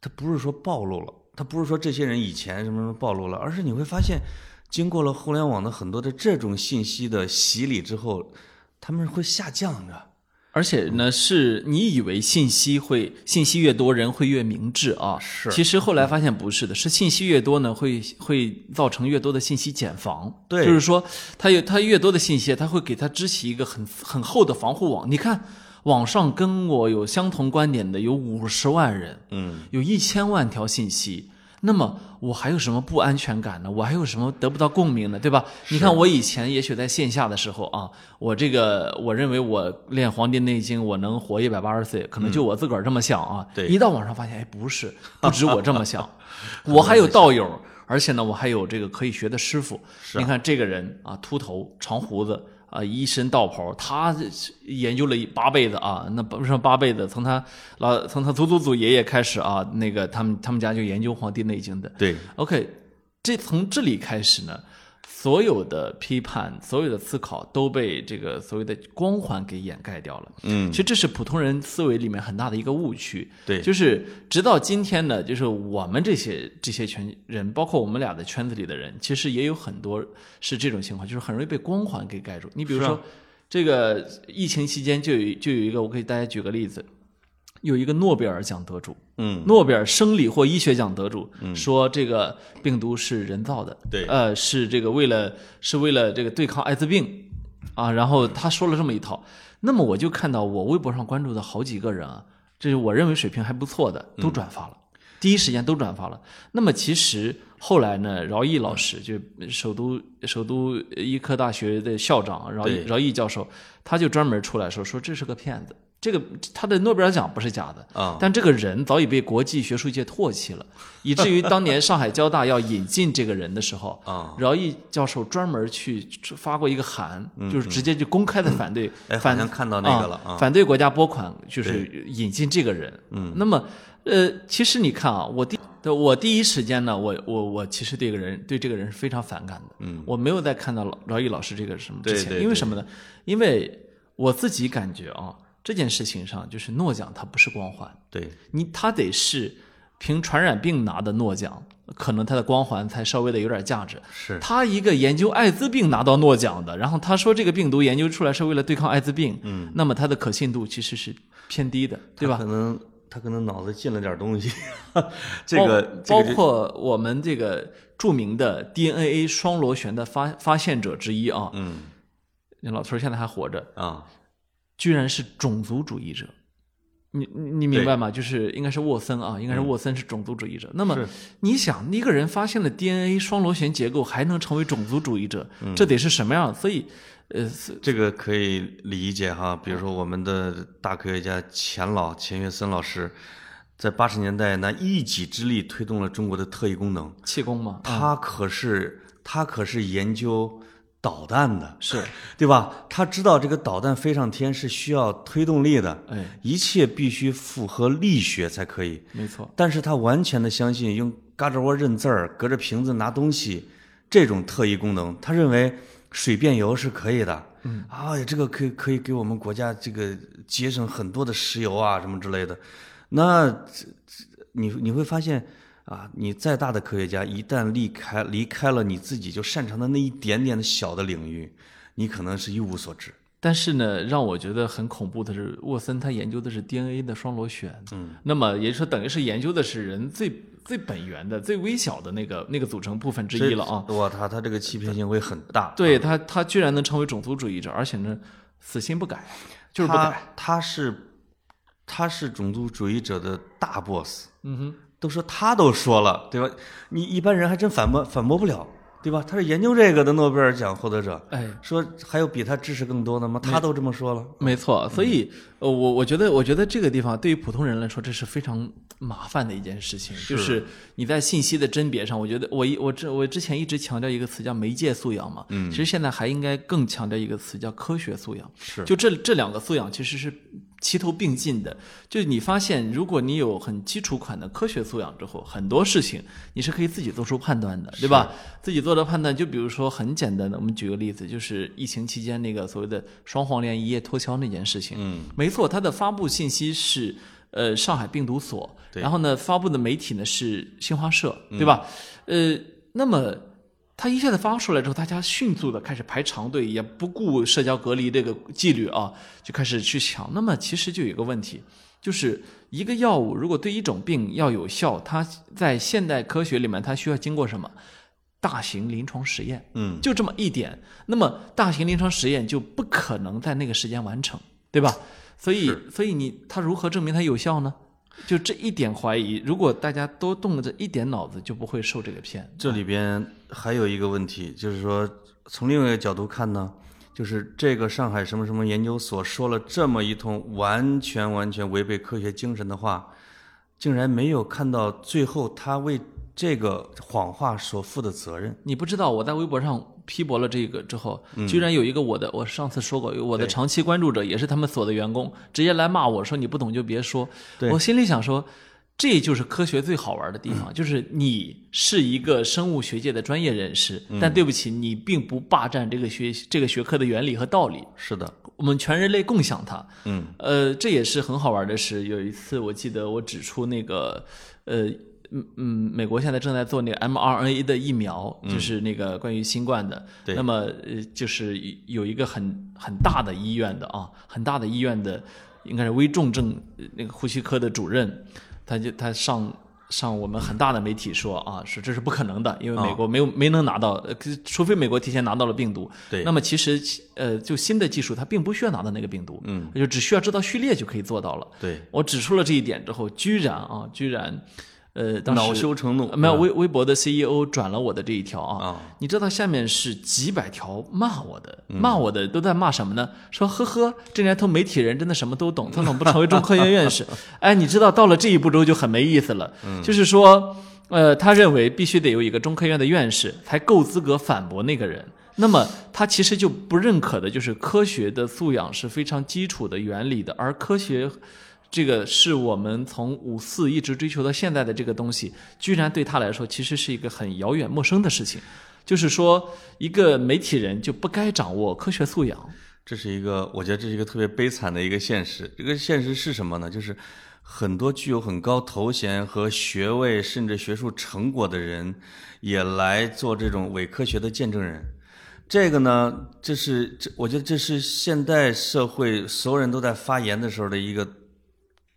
他不是说暴露了，他不是说这些人以前什么什么暴露了，而是你会发现，经过了互联网的很多的这种信息的洗礼之后，他们会下降的。而且呢，是你以为信息会信息越多，人会越明智啊？是其实后来发现不是的，是信息越多呢，会会造成越多的信息茧房。对就是说，它有它越多的信息，它会给它支起一个很很厚的防护网。你看，网上跟我有相同观点的有五十万人，嗯，有一千万条信息，那么我还有什么不安全感呢？我还有什么得不到共鸣呢？对吧？你看我以前也许在线下的时候啊，我这个我认为我练《黄帝内经》我能活一百八十岁，可能就我自个儿这么想啊。对一到网上发现，哎，不是，不止我这么 想，我还有道友，而且呢，我还有这个可以学的师傅。是啊你看这个人啊，秃头长胡子。啊，一身道袍，他研究了一八辈子啊，那不是八辈子，从他老从他祖祖祖爷爷开始啊，那个他们他们家就研究《黄帝内经》的。对，OK，这从这里开始呢，所有的批判、所有的思考都被这个所谓的光环给掩盖掉了。嗯其，实这是普通人思维里面很大的一个误区。对，就是直到今天呢，就是我们这些这些圈人，包括我们俩的圈子里的人，其实也有很多是这种情况，就是很容易被光环给盖住。你比如说，啊这个疫情期间就有就有一个，我给大家举个例子，有一个诺贝尔奖得主，嗯，诺贝尔生理或医学奖得主嗯。说这个病毒是人造的，对。呃，是这个为了是为了这个对抗艾滋病啊，然后他说了这么一套，那么我就看到我微博上关注的好几个人啊，这是我认为水平还不错的，都转发了，第一时间都转发了。那么其实后来呢，饶毅老师就首都首都医科大学的校长饶毅饶毅教授，他就专门出来说说这是个骗子。这个他的诺贝尔奖不是假的，啊，但这个人早已被国际学术界唾弃了，以至于当年上海交大要引进这个人的时候，啊，饶毅教授专门去发过一个函，就是直接就公开的反对，反像看到那个了反对国家拨款，就是引进这个人。嗯，那么呃，其实你看啊，我第我第一时间呢，我我我其实对这个人对这个人是非常反感的。嗯，我没有再看到饶饶毅老师这个什么之前，因为什么呢？因为我自己感觉啊，这件事情上就是诺奖它不是光环。对，你它得是凭传染病拿的诺奖，可能它的光环才稍微的有点价值。是，他一个研究艾滋病拿到诺奖的，然后他说这个病毒研究出来是为了对抗艾滋病，嗯，那么它的可信度其实是偏低的，对吧可？能他可能脑子进了点东西，这个包括我们这个著名的 DNA 双螺旋的发发现者之一啊，嗯那老头儿现在还活着，啊，居然是种族主义者。你你你明白吗？就是应该是沃森啊，应该是沃森是种族主义者。那么你想，一个人发现了 DNA 双螺旋结构，还能成为种族主义者，这得是什么样？所以，呃，这个可以理解哈。比如说我们的大科学家钱老钱学森老师，在八十年代那一己之力推动了中国的特异功能，气功嘛，啊他可是他可是研究导弹的，是，对吧？他知道这个导弹飞上天是需要推动力的，哎，一切必须符合力学才可以。没错，但是他完全的相信用嘎吱窝认字儿、隔着瓶子拿东西这种特异功能，他认为水变油是可以的。嗯，啊，这个可以可以给我们国家这个节省很多的石油啊什么之类的。那这这你你会发现啊，你再大的科学家，一旦离开离开了你自己就擅长的那一点点的小的领域，你可能是一无所知。但是呢，让我觉得很恐怖的是，沃森他研究的是 DNA 的双螺旋，嗯，那么也就是说，等于是研究的是人最最本源的、最微小的那个那个组成部分之一了啊。哇，他他这个欺骗性会很大。对他，他居然能成为种族主义者，而且呢，死心不改，就是不改。他是他是种族主义者的大 boss。嗯哼，都说他都说了，对吧？你一般人还真反驳反驳不了。对吧？他是研究这个的诺贝尔奖获得者。哎，说还有比他知识更多的吗？他都这么说了。没错，所以呃，我我觉得，我觉得这个地方对于普通人来说，这是非常麻烦的一件事情。就是你在信息的甄别上，我觉得我一我这我之前一直强调一个词叫媒介素养嘛。嗯。其实现在还应该更强调一个词叫科学素养。是。就这这两个素养其实是。齐头并进的，就是你发现，如果你有很基础款的科学素养之后，很多事情你是可以自己做出判断的，对吧？自己做的判断，就比如说很简单的，我们举个例子，就是疫情期间那个所谓的双黄连一夜脱销那件事情。嗯，没错，它的发布信息是呃上海病毒所，然后呢发布的媒体呢是新华社，对吧？呃，那么。他一下子发出来之后，大家迅速的开始排长队，也不顾社交隔离这个纪律啊，就开始去抢。那么其实就有一个问题，就是一个药物如果对一种病要有效，它在现代科学里面它需要经过什么？大型临床实验。嗯，就这么一点。那么大型临床实验就不可能在那个时间完成，对吧？所以，所以你它如何证明它有效呢？就这一点怀疑，如果大家都动了这一点脑子，就不会受这个骗。这里边还有一个问题，就是说从另外一个角度看呢，就是这个上海什么什么研究所说了这么一通完全完全违背科学精神的话，竟然没有看到最后他为这个谎话所负的责任。你不知道，我在微博上。批驳了这个之后，居然有一个我的，我上次说过，我的长期关注者也是他们所的员工，直接来骂我说你不懂就别说。我心里想说，这就是科学最好玩的地方，就是你是一个生物学界的专业人士，但对不起，你并不霸占这个学这个学科的原理和道理。是的，我们全人类共享它。嗯，呃，这也是很好玩的事。有一次我记得我指出那个，呃。嗯嗯，美国现在正在做那个 mRNA 的疫苗，就是那个关于新冠的。对。那么呃，就是有一个很很大的医院的啊，很大的医院的，应该是危重症那个呼吸科的主任，他就他上上我们很大的媒体说啊，说这是不可能的，因为美国没有没能拿到，除非美国提前拿到了病毒。对。那么其实呃，就新的技术，它并不需要拿到那个病毒，嗯，就只需要知道序列就可以做到了。对。我指出了这一点之后，居然啊，居然。呃，恼羞成怒，没有微微博的 CEO 转了我的这一条啊，你知道下面是几百条骂我的，骂我的都在骂什么呢？说呵呵，这年头媒体人真的什么都懂，他怎么不成为中科院院士？哎，你知道到了这一步之后就很没意思了，就是说，呃，他认为必须得有一个中科院的院士才够资格反驳那个人，那么他其实就不认可的就是科学的素养是非常基础的原理的，而科学。这个是我们从五四一直追求到现在的这个东西，居然对他来说其实是一个很遥远陌生的事情。就是说，一个媒体人就不该掌握科学素养。这是一个，我觉得这是一个特别悲惨的一个现实。这个现实是什么呢？就是很多具有很高头衔和学位甚至学术成果的人，也来做这种伪科学的见证人。这个呢，这是这，我觉得这是现代社会所有人都在发言的时候的一个。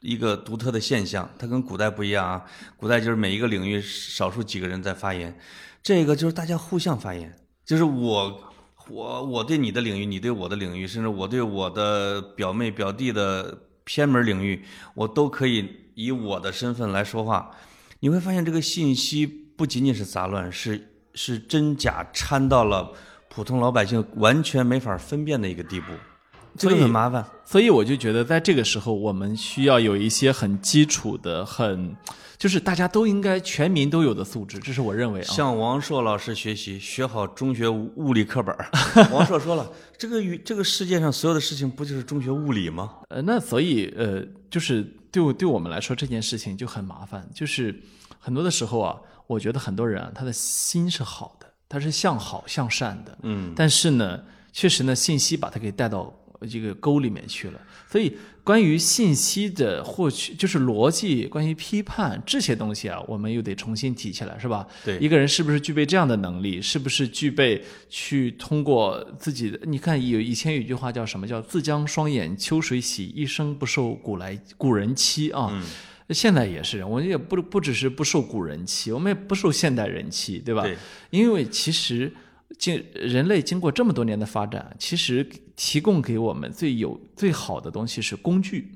一个独特的现象，它跟古代不一样啊。古代就是每一个领域少数几个人在发言，这个就是大家互相发言，就是我我我对你的领域，你对我的领域，甚至我对我的表妹表弟的偏门领域，我都可以以我的身份来说话。你会发现，这个信息不仅仅是杂乱，是是真假掺到了普通老百姓完全没法分辨的一个地步。这个很麻烦，所以我就觉得，在这个时候，我们需要有一些很基础的、很就是大家都应该全民都有的素质，这是我认为啊。向王硕老师学习，学好中学物理课本。王硕说了，这个与这个世界上所有的事情，不就是中学物理吗？呃，那所以呃，就是对对我们来说，这件事情就很麻烦。就是很多的时候啊，我觉得很多人啊，他的心是好的，他是向好向善的，嗯，但是呢，确实呢，信息把他给带到。这个沟里面去了。所以，关于信息的获取，就是逻辑，关于批判这些东西啊，我们又得重新提起来，是吧？对一个人是不是具备这样的能力？是不是具备去通过自己的？你看，有以前有一句话叫什么？叫“自将双眼秋水洗，一生不受古来古人欺”啊。现在也是，我们也不不只是不受古人欺，我们也不受现代人欺，对吧？对因为其实经人类经过这么多年的发展，其实提供给我们最有最好的东西是工具，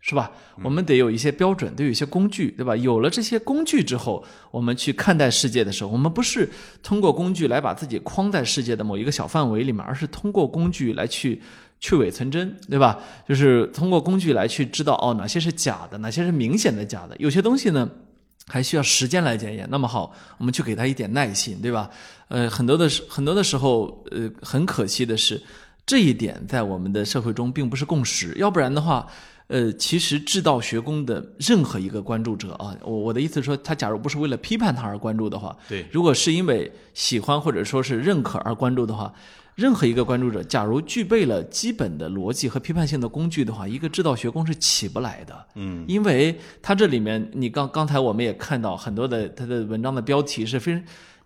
是吧？我们得有一些标准，得有一些工具，对吧？有了这些工具之后，我们去看待世界的时候，我们不是通过工具来把自己框在世界的某一个小范围里面，而是通过工具来去。去伪存真，对吧？就是通过工具来去知道哦，哪些是假的，哪些是明显的假的。有些东西呢，还需要时间来检验。那么好，我们去给他一点耐心，对吧？呃，很多的时很多的时候，呃，很可惜的是，这一点在我们的社会中并不是共识。要不然的话，呃，其实治道学宫的任何一个关注者啊，我我的意思是说，他假如不是为了批判他而关注的话，对，如果是因为喜欢或者说是认可而关注的话。任何一个关注者，假如具备了基本的逻辑和批判性的工具的话，一个知道学宫是起不来的。嗯，因为它这里面，你刚刚才我们也看到很多的它的文章的标题是非常。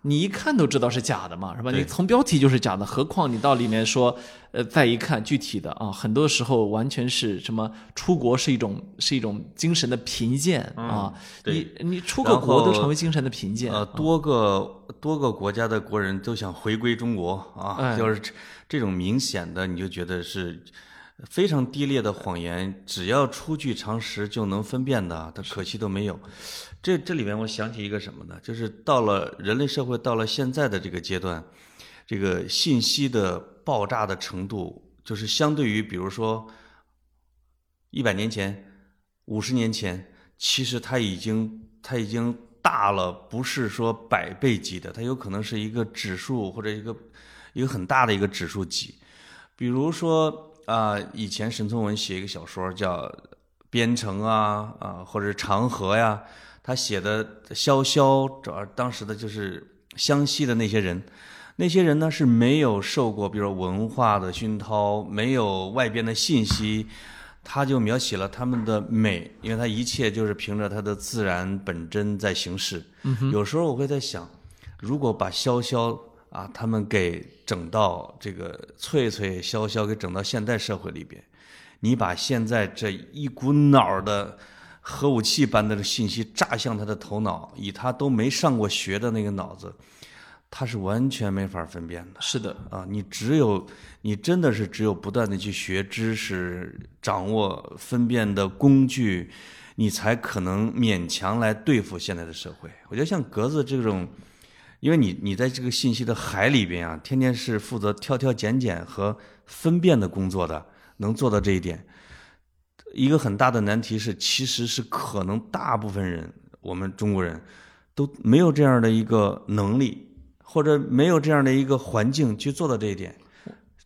你一看都知道是假的嘛，是吧？你从标题就是假的，何况你到里面说，呃，再一看具体的啊，很多时候完全是什么出国是一种是一种精神的贫贱啊，你你出个国都成为精神的贫贱。呃，多个多个国家的国人都想回归中国啊，就是这种明显的，你就觉得是非常低劣的谎言，只要出具常识就能分辨的，它可惜都没有。这这里面我想起一个什么呢？就是到了人类社会到了现在的这个阶段，这个信息的爆炸的程度，就是相对于比如说一百年前、五十年前，其实它已经它已经大了，不是说百倍级的，它有可能是一个指数或者一个一个很大的一个指数级。比如说啊，以前沈从文写一个小说叫《边城》啊啊，或者《长河》呀。他写的萧萧，主要当时的就是湘西的那些人，那些人呢是没有受过，比如文化的熏陶，没有外边的信息，他就描写了他们的美，因为他一切就是凭着他的自然本真在行事。有时候我会在想，如果把萧萧啊他们给整到这个翠翠潇潇给整到现代社会里边，你把现在这一股脑的。核武器般的信息炸向他的头脑，以他都没上过学的那个脑子，他是完全没法分辨的。是的啊，你只有你真的是只有不断的去学知识，掌握分辨的工具，你才可能勉强来对付现在的社会。我觉得像格子这种，因为你你在这个信息的海里边啊，天天是负责挑挑拣拣和分辨的工作的，能做到这一点。一个很大的难题是，其实是可能大部分人，我们中国人，都没有这样的一个能力，或者没有这样的一个环境去做到这一点。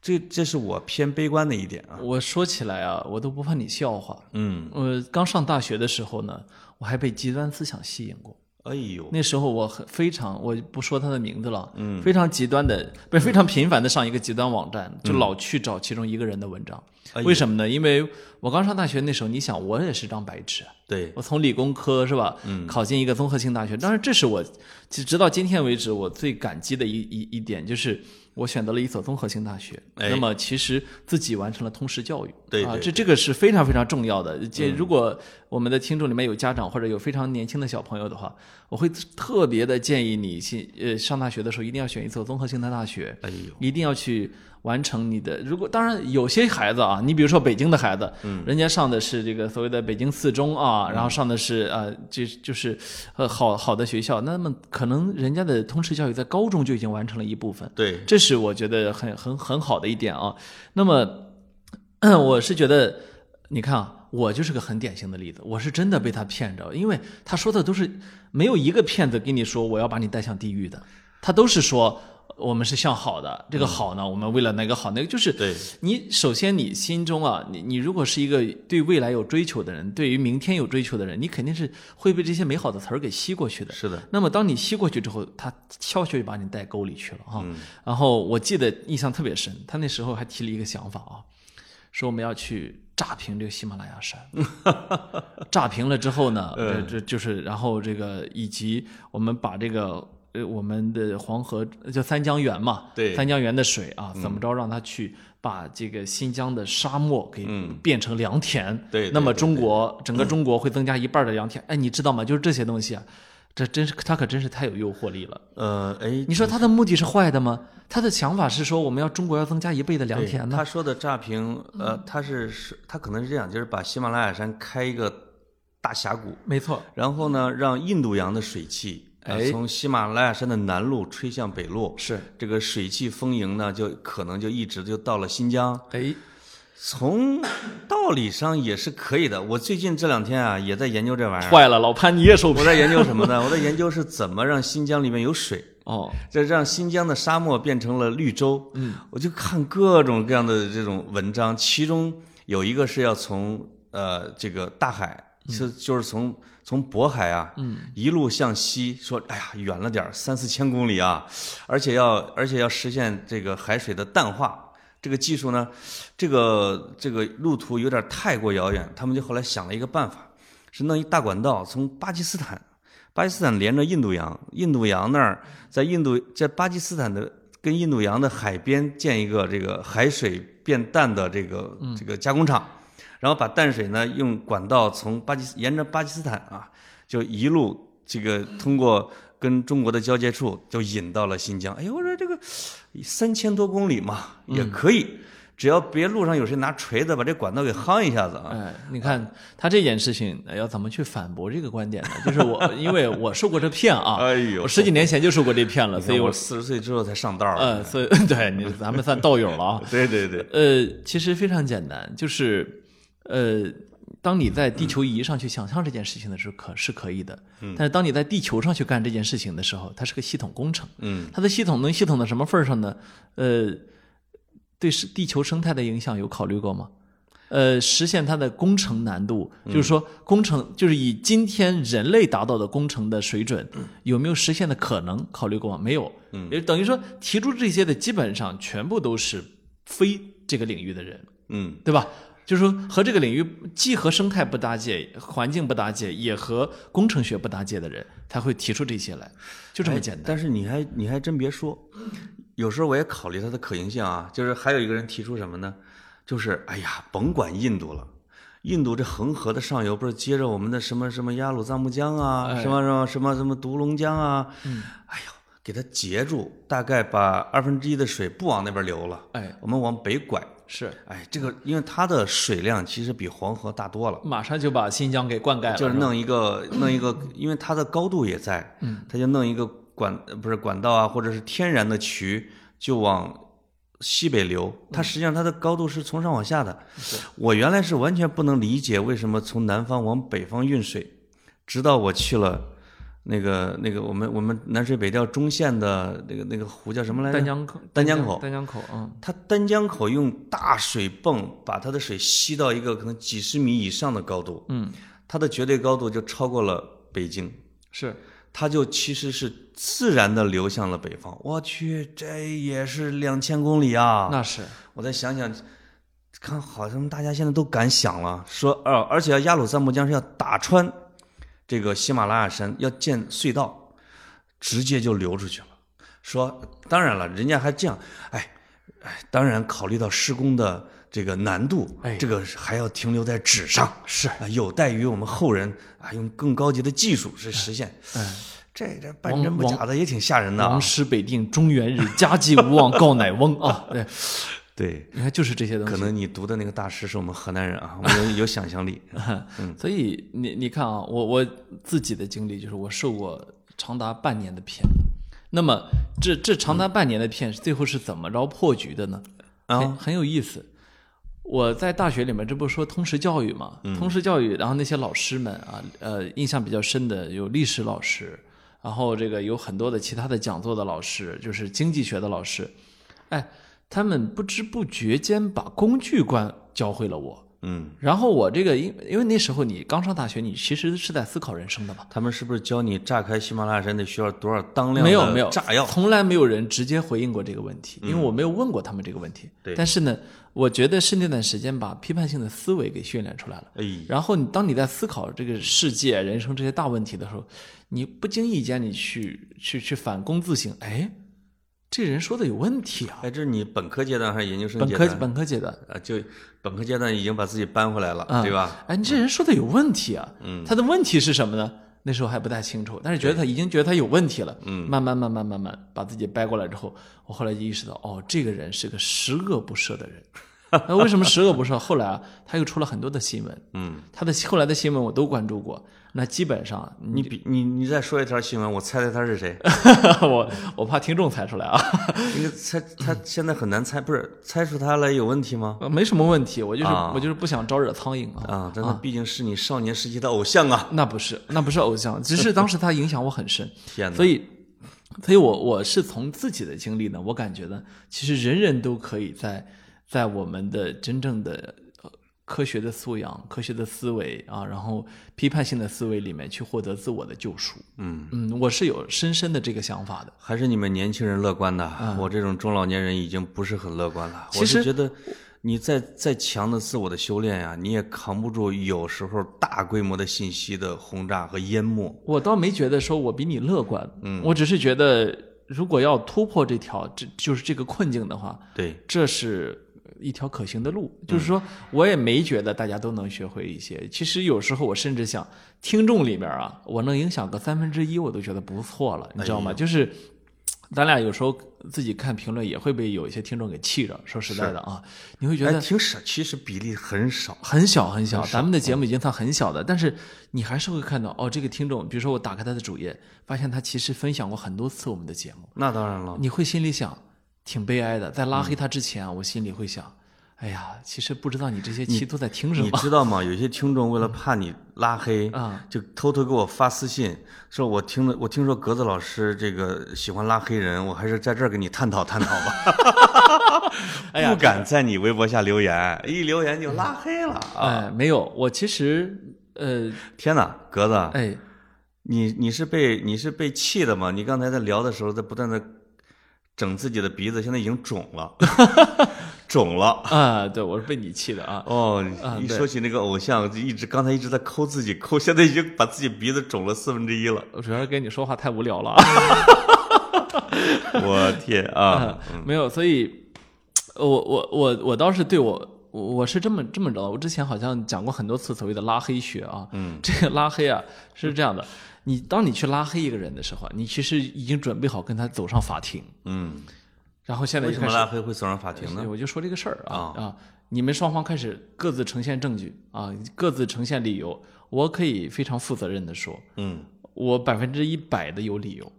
这这是我偏悲观的一点啊。我说起来啊，我都不怕你笑话。嗯，我刚上大学的时候呢，我还被极端思想吸引过。哎呦，那时候我很非常，我不说他的名字了，嗯，非常极端的，不是非常频繁的上一个极端网站，就老去找其中一个人的文章。为什么呢？因为我刚上大学那时候，你想我也是张白纸，对。我从理工科是吧，嗯，考进一个综合性大学。当然，这是我直到今天为止我最感激的一一一点，就是我选择了一所综合性大学。那么，其实自己完成了通识教育，对啊，这这个是非常非常重要的。这如果我们的听众里面有家长或者有非常年轻的小朋友的话，我会特别的建议你，去呃上大学的时候一定要选一所综合性的大学，哎呦，一定要去。完成你的，如果当然有些孩子啊，你比如说北京的孩子，嗯，人家上的是这个所谓的北京四中啊，然后上的是啊，就就是呃好好的学校，那么可能人家的通识教育在高中就已经完成了一部分，对，这是我觉得很很很好的一点啊。那么 我是觉得，你看啊，我就是个很典型的例子，我是真的被他骗着，因为他说的都是没有一个骗子跟你说我要把你带向地狱的，他都是说。我们是向好的，这个好呢，我们为了哪个好，那个就是对你首先你心中啊，你你如果是一个对未来有追求的人，对于明天有追求的人，你肯定是会被这些美好的词儿给吸过去的。是的。那么当你吸过去之后，他悄悄就把你带沟里去了哈。然后我记得印象特别深，他那时候还提了一个想法啊，说我们要去炸平这个喜马拉雅山，炸平了之后呢，呃，这就是然后这个以及我们把这个呃我们的黄河叫三江源嘛，对三江源的水啊，怎么着让它去把这个新疆的沙漠给变成良田？对对那么中国整个中国会增加一半的良田。哎，你知道吗？就是这些东西啊，这真是他可真是太有诱惑力了。呃，哎，你说他的目的是坏的吗？他的想法是说我们要中国要增加一倍的良田呢？他说的炸平，呃，他是是，他可能是这样，就是把喜马拉雅山开一个大峡谷，没错，然后呢，让印度洋的水汽，呃哎从喜马拉雅山的南麓吹向北麓，是这个水汽丰盈呢，就可能就一直就到了新疆。哎，从道理上也是可以的。我最近这两天啊，也在研究这玩意儿。坏了，老潘你也受我在研究什么呢？我在研究是怎么让新疆里面有水。哦，这让新疆的沙漠变成了绿洲。嗯，我就看各种各样的这种文章，其中有一个是要从呃这个大海，是就是从从渤海啊，嗯，一路向西，说哎呀远了点儿，三四千公里啊，而且要而且要实现这个海水的淡化。这个技术呢，这个这个路途有点太过遥远，他们就后来想了一个办法，是弄一大管道从巴基斯坦。巴基斯坦连着印度洋，印度洋那儿在印度在巴基斯坦的跟印度洋的海边建一个这个海水变淡的这个这个加工厂，然后把淡水呢用管道从巴基斯沿着巴基斯坦啊，就一路这个通过跟中国的交界处就引到了新疆。哎呦，我说这个三千多公里嘛也可以，只要别路上有谁拿锤子把这管道给夯一下子啊。哎，你看他这件事情呃要怎么去反驳这个观点呢？就是我，因为我受过这骗啊，哎呦我十几年前就受过这骗了，所以我我四十岁之后才上道儿。嗯，所以 对你咱们算道友了啊。对对对，呃，其实非常简单，就是呃，当你在地球仪上去想象这件事情的时候，可是可以的。但是当你在地球上去干这件事情的时候，它是个系统工程。嗯，它的系统能系统到什么份儿上呢？呃，对是地球生态的影响有考虑过吗？呃，实现它的工程难度，就是说工程就是以今天人类达到的工程的水准，有没有实现的可能？考虑过吗？没有。嗯，也等于说提出这些的基本上全部都是非这个领域的人。嗯。对吧？就是说和这个领域既和生态不搭界、环境不搭界，也和工程学不搭界的人，他会提出这些来，就这么简单。但是你还你还真别说，有时候我也考虑它的可行性啊。就是还有一个人提出什么呢？就是哎呀，甭管印度了，印度这恒河的上游不是接着我们的什么什么雅鲁藏布江啊，哎什么什么什么什么独龙江啊，嗯，哎呦，给它截住，大概把二分之一的水不往那边流了，哎，我们往北拐。是，哎，这个因为它的水量其实比黄河大多了。马上就把新疆给灌溉了，就是弄一个弄一个，因为它的高度也在，嗯，他就弄一个管呃不是管道啊，或者是天然的渠，就往西北流。它实际上它的高度是从上往下的。我原来是完全不能理解为什么从南方往北方运水，直到我去了那个那个我们我们南水北调中线的那个那个湖叫什么来着？丹江口，丹江口丹江口，嗯，它丹江口用大水泵把它的水吸到一个可能几十米以上的高度，嗯，它的绝对高度就超过了北京，是，它就其实是自然的流向了北方。我去，这也是两千公里啊！那是，我再想想，看好像大家现在都敢想了，说呃，而且要雅鲁藏布江是要打穿这个喜马拉雅山，要建隧道，直接就流出去了。说当然了，人家还这样，哎哎，当然考虑到施工的这个难度，哎这个还要停留在纸上，是啊，有待于我们后人啊用更高级的技术去实现。哎，这这半真不假的也挺吓人的啊王！师北定中原日，家祭无忘告乃翁 啊，对，对，你看就是这些东西，可能你读的那个大师是我们河南人啊，我们有有想象力。嗯所以你你看啊，我我自己的经历就是我受过长达半年的骗，那么这这长达半年的骗，最后是怎么着破局的呢？啊很很有意思。我在大学里面，这不是说通识教育嘛？通识教育，然后那些老师们啊，呃，印象比较深的有历史老师，然后这个有很多的其他的讲座的老师，就是经济学的老师，哎，他们不知不觉间把工具观教会了我。嗯，然后我这个因因为那时候你刚上大学，你其实是在思考人生的嘛。他们是不是教你炸开喜马拉雅山得需要多少当量没有没有炸药？从来没有人直接回应过这个问题，因为我没有问过他们这个问题。对但是呢，我觉得是那段时间把批判性的思维给训练出来了。哎，然后你当你在思考这个世界、人生这些大问题的时候，你不经意间你去去去反躬自省，哎，这人说的有问题啊。哎，这是你本科阶段还是研究生本科阶段？本科本科阶段，啊，就本科阶段已经把自己搬回来了，啊对吧？哎，你这人说的有问题啊。嗯，他的问题是什么呢？那时候还不太清楚，但是觉得他已经觉得他有问题了。嗯，慢慢慢慢慢慢把自己掰过来之后，我后来就意识到，哦，这个人是个十恶不赦的人。那为什么十恶不赦？后来啊，他又出了很多的新闻。嗯，他的后来的新闻我都关注过。那基本上，你比你你再说一条新闻，我猜猜他是谁？我我怕听众猜出来啊，那个猜他现在很难猜，不是猜出他来有问题吗？呃没什么问题，我就是、啊我就是不想招惹苍蝇啊。啊，但他毕竟是你少年时期的偶像啊！那不是，那不是偶像，只是当时他影响我很深。天哪，所以，所以我我是从自己的经历呢，我感觉呢，其实人人都可以在在我们的真正的呃科学的素养、科学的思维啊，然后批判性的思维里面去获得自我的救赎。嗯嗯，我是有深深的这个想法的。还是你们年轻人乐观的，我这种中老年人已经不是很乐观了。其实我是觉得，你再再强的自我的修炼呀、你也扛不住有时候大规模的信息的轰炸和淹没。我倒没觉得说我比你乐观，嗯，我只是觉得如果要突破这条这就是这个困境的话，对，这是一条可行的路。就是说，我也没觉得大家都能学会一些。其实有时候我甚至想，听众里面啊，我能影响个三分之一，我都觉得不错了，你知道吗？就是。咱俩有时候自己看评论也会被有一些听众给气着，说实在的啊，你会觉得哎，挺少，其实比例很少。很小很小，咱们的节目已经算很小的，但是你还是会看到哦，这个听众，比如说我打开他的主页，发现他其实分享过很多次我们的节目，那当然了，你会心里想，挺悲哀的。在拉黑他之前，我心里会想，哎呀，其实不知道你这些期都在听什么你么知道吗？有些听众为了怕你拉黑，啊？就偷偷给我发私信，说我听了，我听说格子老师这个喜欢拉黑人，我还是在这儿跟你探讨探讨吧。哎呀不敢在你微博下留言，一留言就拉黑了啊！哎，没有，我其实呃，天哪，格子，哎，你你是被你是被气的吗？你刚才在聊的时候在不断的整自己的鼻子，现在已经肿了，肿了。啊，对我是被你气的啊。哦，一说起那个偶像，就一直刚才一直在抠自己抠，现在已经把自己鼻子肿了四分之一了。主要是跟你说话太无聊了啊。我天啊！没有，所以，呃我我我我倒是对我我我是这么这么着。我之前好像讲过很多次所谓的拉黑学啊，嗯，这个拉黑啊是这样的，你当你去拉黑一个人的时候啊，你其实已经准备好跟他走上法庭，嗯，然后现在为什么拉黑会走上法庭呢？我就说这个事儿啊啊，你们双方开始各自呈现证据啊，各自呈现理由。我可以非常负责任的说，嗯，我百分之一百的有理由，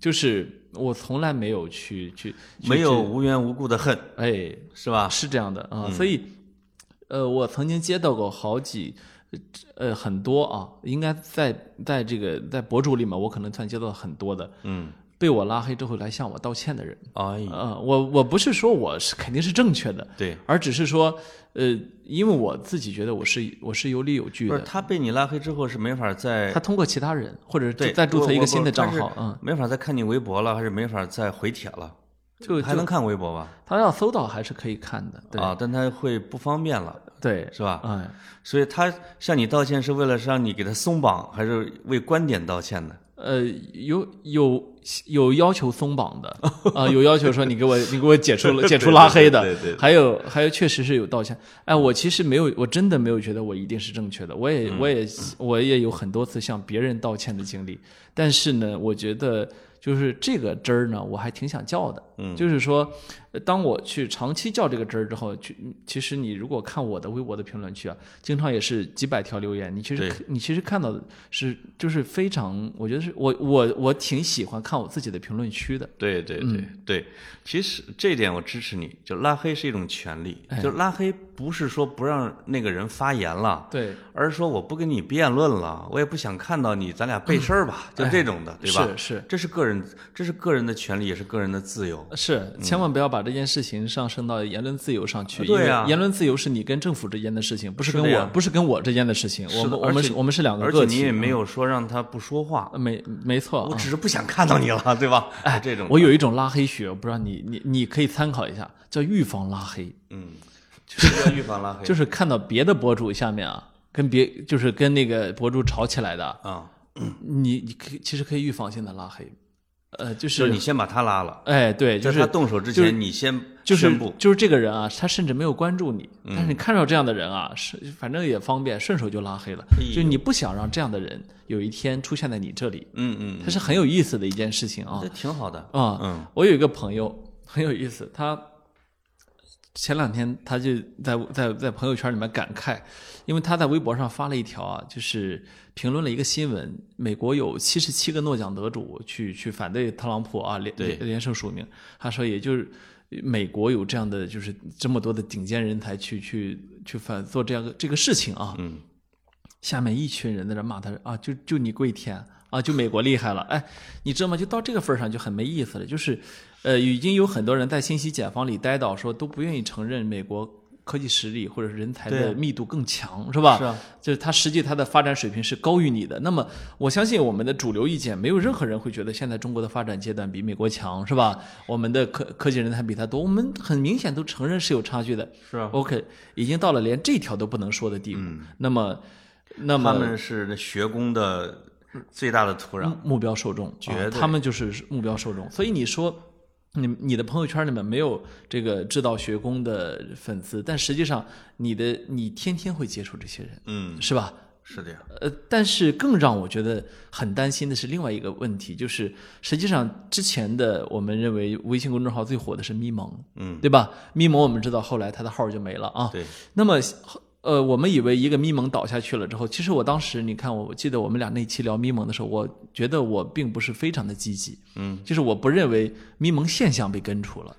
就是我从来没有去去去没有无缘无故的恨，哎，是吧？是这样的啊，所以，呃，我曾经接到过好几，呃，很多啊，应该在在这个在博主里面，我可能算接到很多的，嗯，被我拉黑之后来向我道歉的人。哎呀，呃，我我不是说我是肯定是正确的，对，而只是说，呃，因为我自己觉得我是我是有理有据不是的。他被你拉黑之后是没法再他通过其他人，或者是再注册一个新的账号，嗯，没法再看你微博了，还是没法再回帖了？就就还能看微博吧？他要搜到还是可以看的，对、啊，但他会不方便了，对，是吧？哎，所以他向你道歉是为了让你给他松绑，还是为观点道歉呢？呃，有有有要求松绑的啊、有要求说你给我你给我解除了 解除拉黑的，对对对还有还有确实是有道歉。哎，我其实没有，我真的没有觉得我一定是正确的，我也、嗯我也我也有很多次向别人道歉的经历，但是呢，我觉得就是这个汁儿呢，我还挺想叫的，嗯。就是说，呃当我去长期较这个真儿之后，去其实你如果看我的微博的评论区啊，经常也是几百条留言，你其实你其实看到的是就是非常，我觉得是我我我挺喜欢看我自己的评论区的，对对对对，其实这一点我支持你，就拉黑是一种权利，哎就拉黑不是说不让那个人发言了，对而是说我不跟你辩论了，我也不想看到你，咱俩背事儿吧，就这种的，对吧？是是，这是个人，这是个人的权利，也是个人的自由。是，千万不要把这件事情上升到言论自由上去。对呀，言论自由是你跟政府之间的事情，不是跟我，不是跟我之间的事情。我们我们是我们是两个个体。而且你也没有说让他不说话。没没错，我只是不想看到你了，对吧？哎，这种我有一种拉黑学，我不知道你你你可以参考一下，叫预防拉黑。嗯，就是叫预防拉黑，就是看到别的博主下面啊，跟别就是跟那个博主吵起来的啊。你你可以其实可以预防性的拉黑，呃，就是你先把他拉了，哎，对，就是他动手之前，你先就是，就是这个人啊，他甚至没有关注你，但是你看到这样的人啊，是反正也方便，顺手就拉黑了，就你不想让这样的人有一天出现在你这里，嗯嗯，他是很有意思的一件事情啊，这挺好的啊，嗯，我有一个朋友很有意思，他。前两天他就在在在朋友圈里面感慨，因为他在微博上发了一条啊，就是评论了一个新闻：美国有七十七个诺奖得主去去反对特朗普啊，连连胜署名。他说，也就是美国有这样的就是这么多的顶尖人才去去去反做这样的这个事情啊。嗯，下面一群人在这骂他啊，就就你跪舔啊，就美国厉害了。哎，你知道吗？就到这个份上就很没意思了，就是。呃，已经有很多人在信息茧房里待到，说都不愿意承认美国科技实力或者是人才的密度更强，是吧？是啊，就是它实际它的发展水平是高于你的。那么我相信我们的主流意见，没有任何人会觉得现在中国的发展阶段比美国强，是吧？我们的科科技人才比他多，我们很明显都承认是有差距的。是啊，OK，已经到了连这条都不能说的地步。那么，那么他们是学工的最大的土壤目标受众，绝对，他们就是目标受众。所以你说。你你的朋友圈里面没有这个制造学工的粉丝，但实际上你的你天天会接触这些人，嗯，是吧？是的呀。呃，但是更让我觉得很担心的是另外一个问题，就是实际上之前的我们认为微信公众号最火的是咪蒙，嗯，对吧？咪蒙我们知道后来他的号就没了啊。对。那么。呃，我们以为一个咪蒙倒下去了之后，其实我当时你看，我记得我们俩那期聊咪蒙的时候，我觉得我并不是非常的积极，嗯，就是我不认为咪蒙现象被根除了。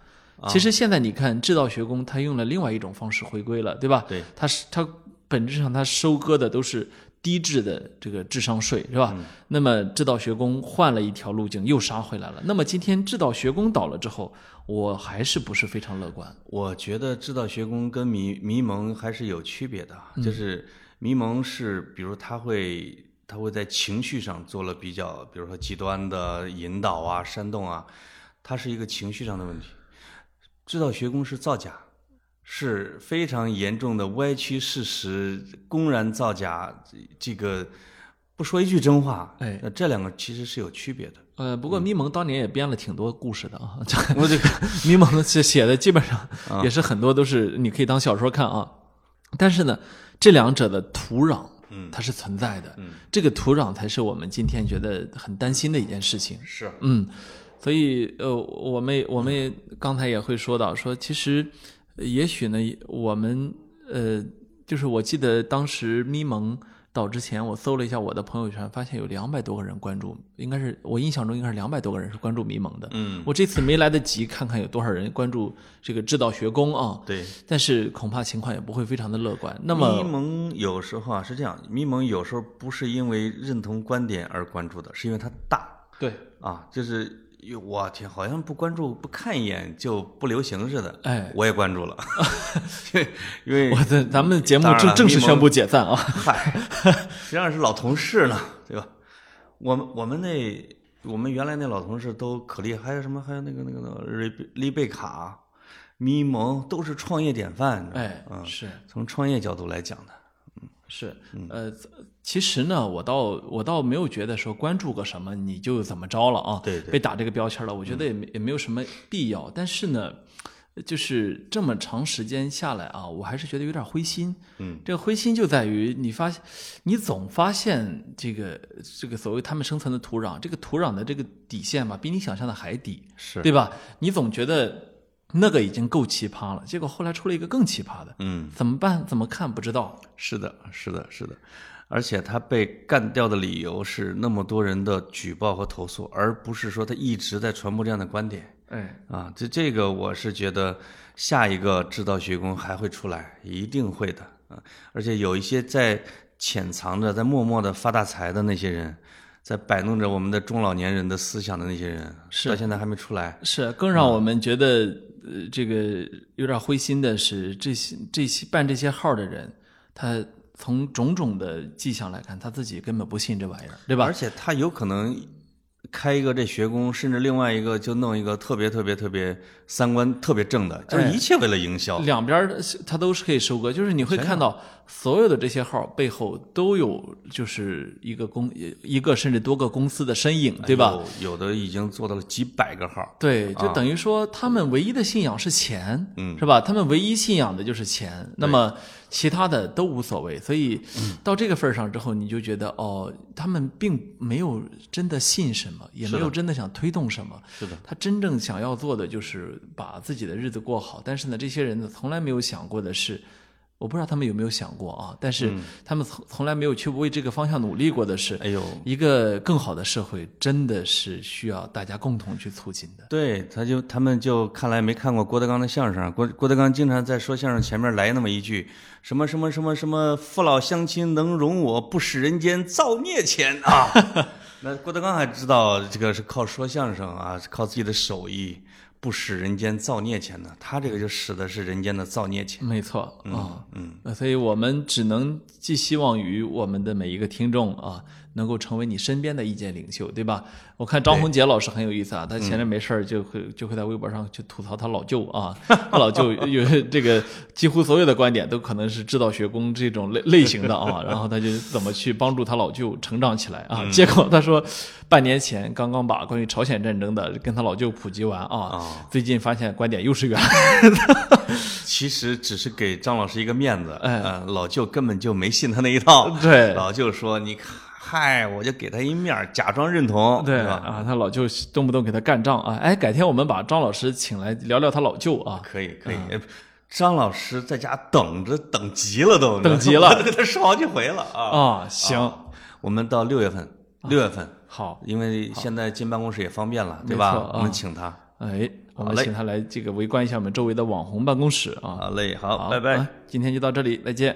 其实现在你看，制造学工他用了另外一种方式回归了，对吧？对，他是他本质上他收割的都是。低质的这个智商税是吧？那么制造学工换了一条路径，又杀回来了。那么今天制造学工倒了之后，我还是不是非常乐观。我觉得制造学工跟迷迷蒙还是有区别的，就是迷蒙是，比如他会他会在情绪上做了比较，比如说极端的引导啊、煽动啊，它是一个情绪上的问题。制造学工是造假。是非常严重的歪曲事实、公然造假，这个不说一句真话，哎，这两个其实是有区别的。呃，不过咪蒙当年也编了挺多故事的啊，我这个咪蒙写写的基本上 也是很多都是你可以当小说看啊。但是呢，这两者的土壤，嗯，它是存在的，嗯，这个土壤才是我们今天觉得很担心的一件事情。是，嗯，所以呃，我们我们刚才也会说到说，其实。也许呢，我们呃，就是我记得当时咪蒙倒之前，我搜了一下我的朋友圈，发现有两百多个人关注，应该是我印象中应该是两百多个人是关注迷蒙的。嗯，我这次没来得及看看有多少人关注这个制造学宫啊。对，但是恐怕情况也不会非常的乐观。那么迷蒙有时候啊是这样，迷蒙有时候不是因为认同观点而关注的，是因为它大。对，啊，就是。哟，我天，好像不关注、不看一眼就不流行似的。哎，我也关注了，因为我的咱们节目正正式宣布解散啊！嗨，实际上是老同事呢，对吧？我们我们那我们原来那老同事都可厉害，还有什么？还有那个那个那个瑞丽贝卡、咪蒙，都是创业典范。哎，嗯，是从创业角度来讲的。是，呃，其实呢，我倒我倒没有觉得说关注个什么你就怎么着了啊，对，被打这个标签了，我觉得也没也没有什么必要。但是呢，就是这么长时间下来啊，我还是觉得有点灰心。嗯，这个灰心就在于你发现，你总发现这个这个所谓他们生存的土壤，这个土壤的这个底线吧，比你想象的还低，是对吧？你总觉得。那个已经够奇葩了，结果后来出了一个更奇葩的，嗯，怎么办？怎么看？不知道。是的，是的，是的，而且他被干掉的理由是那么多人的举报和投诉，而不是说他一直在传播这样的观点。哎，啊，这这个我是觉得下一个制造学工还会出来，一定会的啊！而且有一些在潜藏着、在默默的发大财的那些人，在摆弄着我们的中老年人的思想的那些人，是到现在还没出来。是更让我们觉得呃这个有点灰心的是，这些这些办这些号的人，他从种种的迹象来看，他自己根本不信这玩意儿，对吧而？且他有可能开一个这学宫，甚至另外一个就弄一个特别特别特别三观特别正的，就是哎一切为了营销。两边儿它都是可以收割，就是你会看到所有的这些号背后都有就是一个公一个甚至多个公司的身影，对吧？哎有？有的已经做到了几百个号。对，就等于说他们唯一的信仰是钱，嗯是吧？他们唯一信仰的就是钱，那么其他的都无所谓。所以嗯到这个份儿上之后，你就觉得哦，他们并没有真的信什么，也没有真的想推动什么。是的，他真正想要做的就是把自己的日子过好。但是呢，这些人呢，从来没有想过的是。我不知道他们有没有想过啊，但是他们从从来没有去为这个方向努力过的是，哎呦，一个更好的社会真的是需要大家共同去促进的。对，他就他们就看来没看过郭德纲的相声。郭郭德纲经常在说相声前面来那么一句什么什么什么什么父老乡亲能容我，不使人间造孽钱啊。那郭德纲还知道这个是靠说相声啊，是靠自己的手艺，不使人间造孽钱呢。他这个就使的是人间的造孽钱。没错啊，嗯，那所以我们只能寄希望于我们的每一个听众啊，能够成为你身边的意见领袖，对吧？我看张宏杰老师很有意思啊，他闲着没事儿就会就会在微博上去吐槽他老舅啊，他老舅有这个几乎所有的观点都可能是制造学工这种类类型的啊，然后他就怎么去帮助他老舅成长起来啊？结果他说，半年前刚刚把关于朝鲜战争的跟他老舅普及完啊，最近发现观点又是原来的其实只是给张老师一个面子，哎。呃，老舅根本就没信他那一套。对。老舅说：“你看，嗨，我就给他一面，假装认同，对吧？啊，他老舅动不动给他干仗啊！哎，改天我们把张老师请来聊聊他老舅啊。可以，可以。哎张老师在家等着，等急了都，等急了我 给他说好几回了啊。啊，行，我们到六月份，六月份，好，因为现在进办公室也方便了，对吧？啊我们请他。哎，我们请他来这个围观一下我们周围的网红办公室啊。好嘞，好，好，拜拜啊。今天就到这里，再见。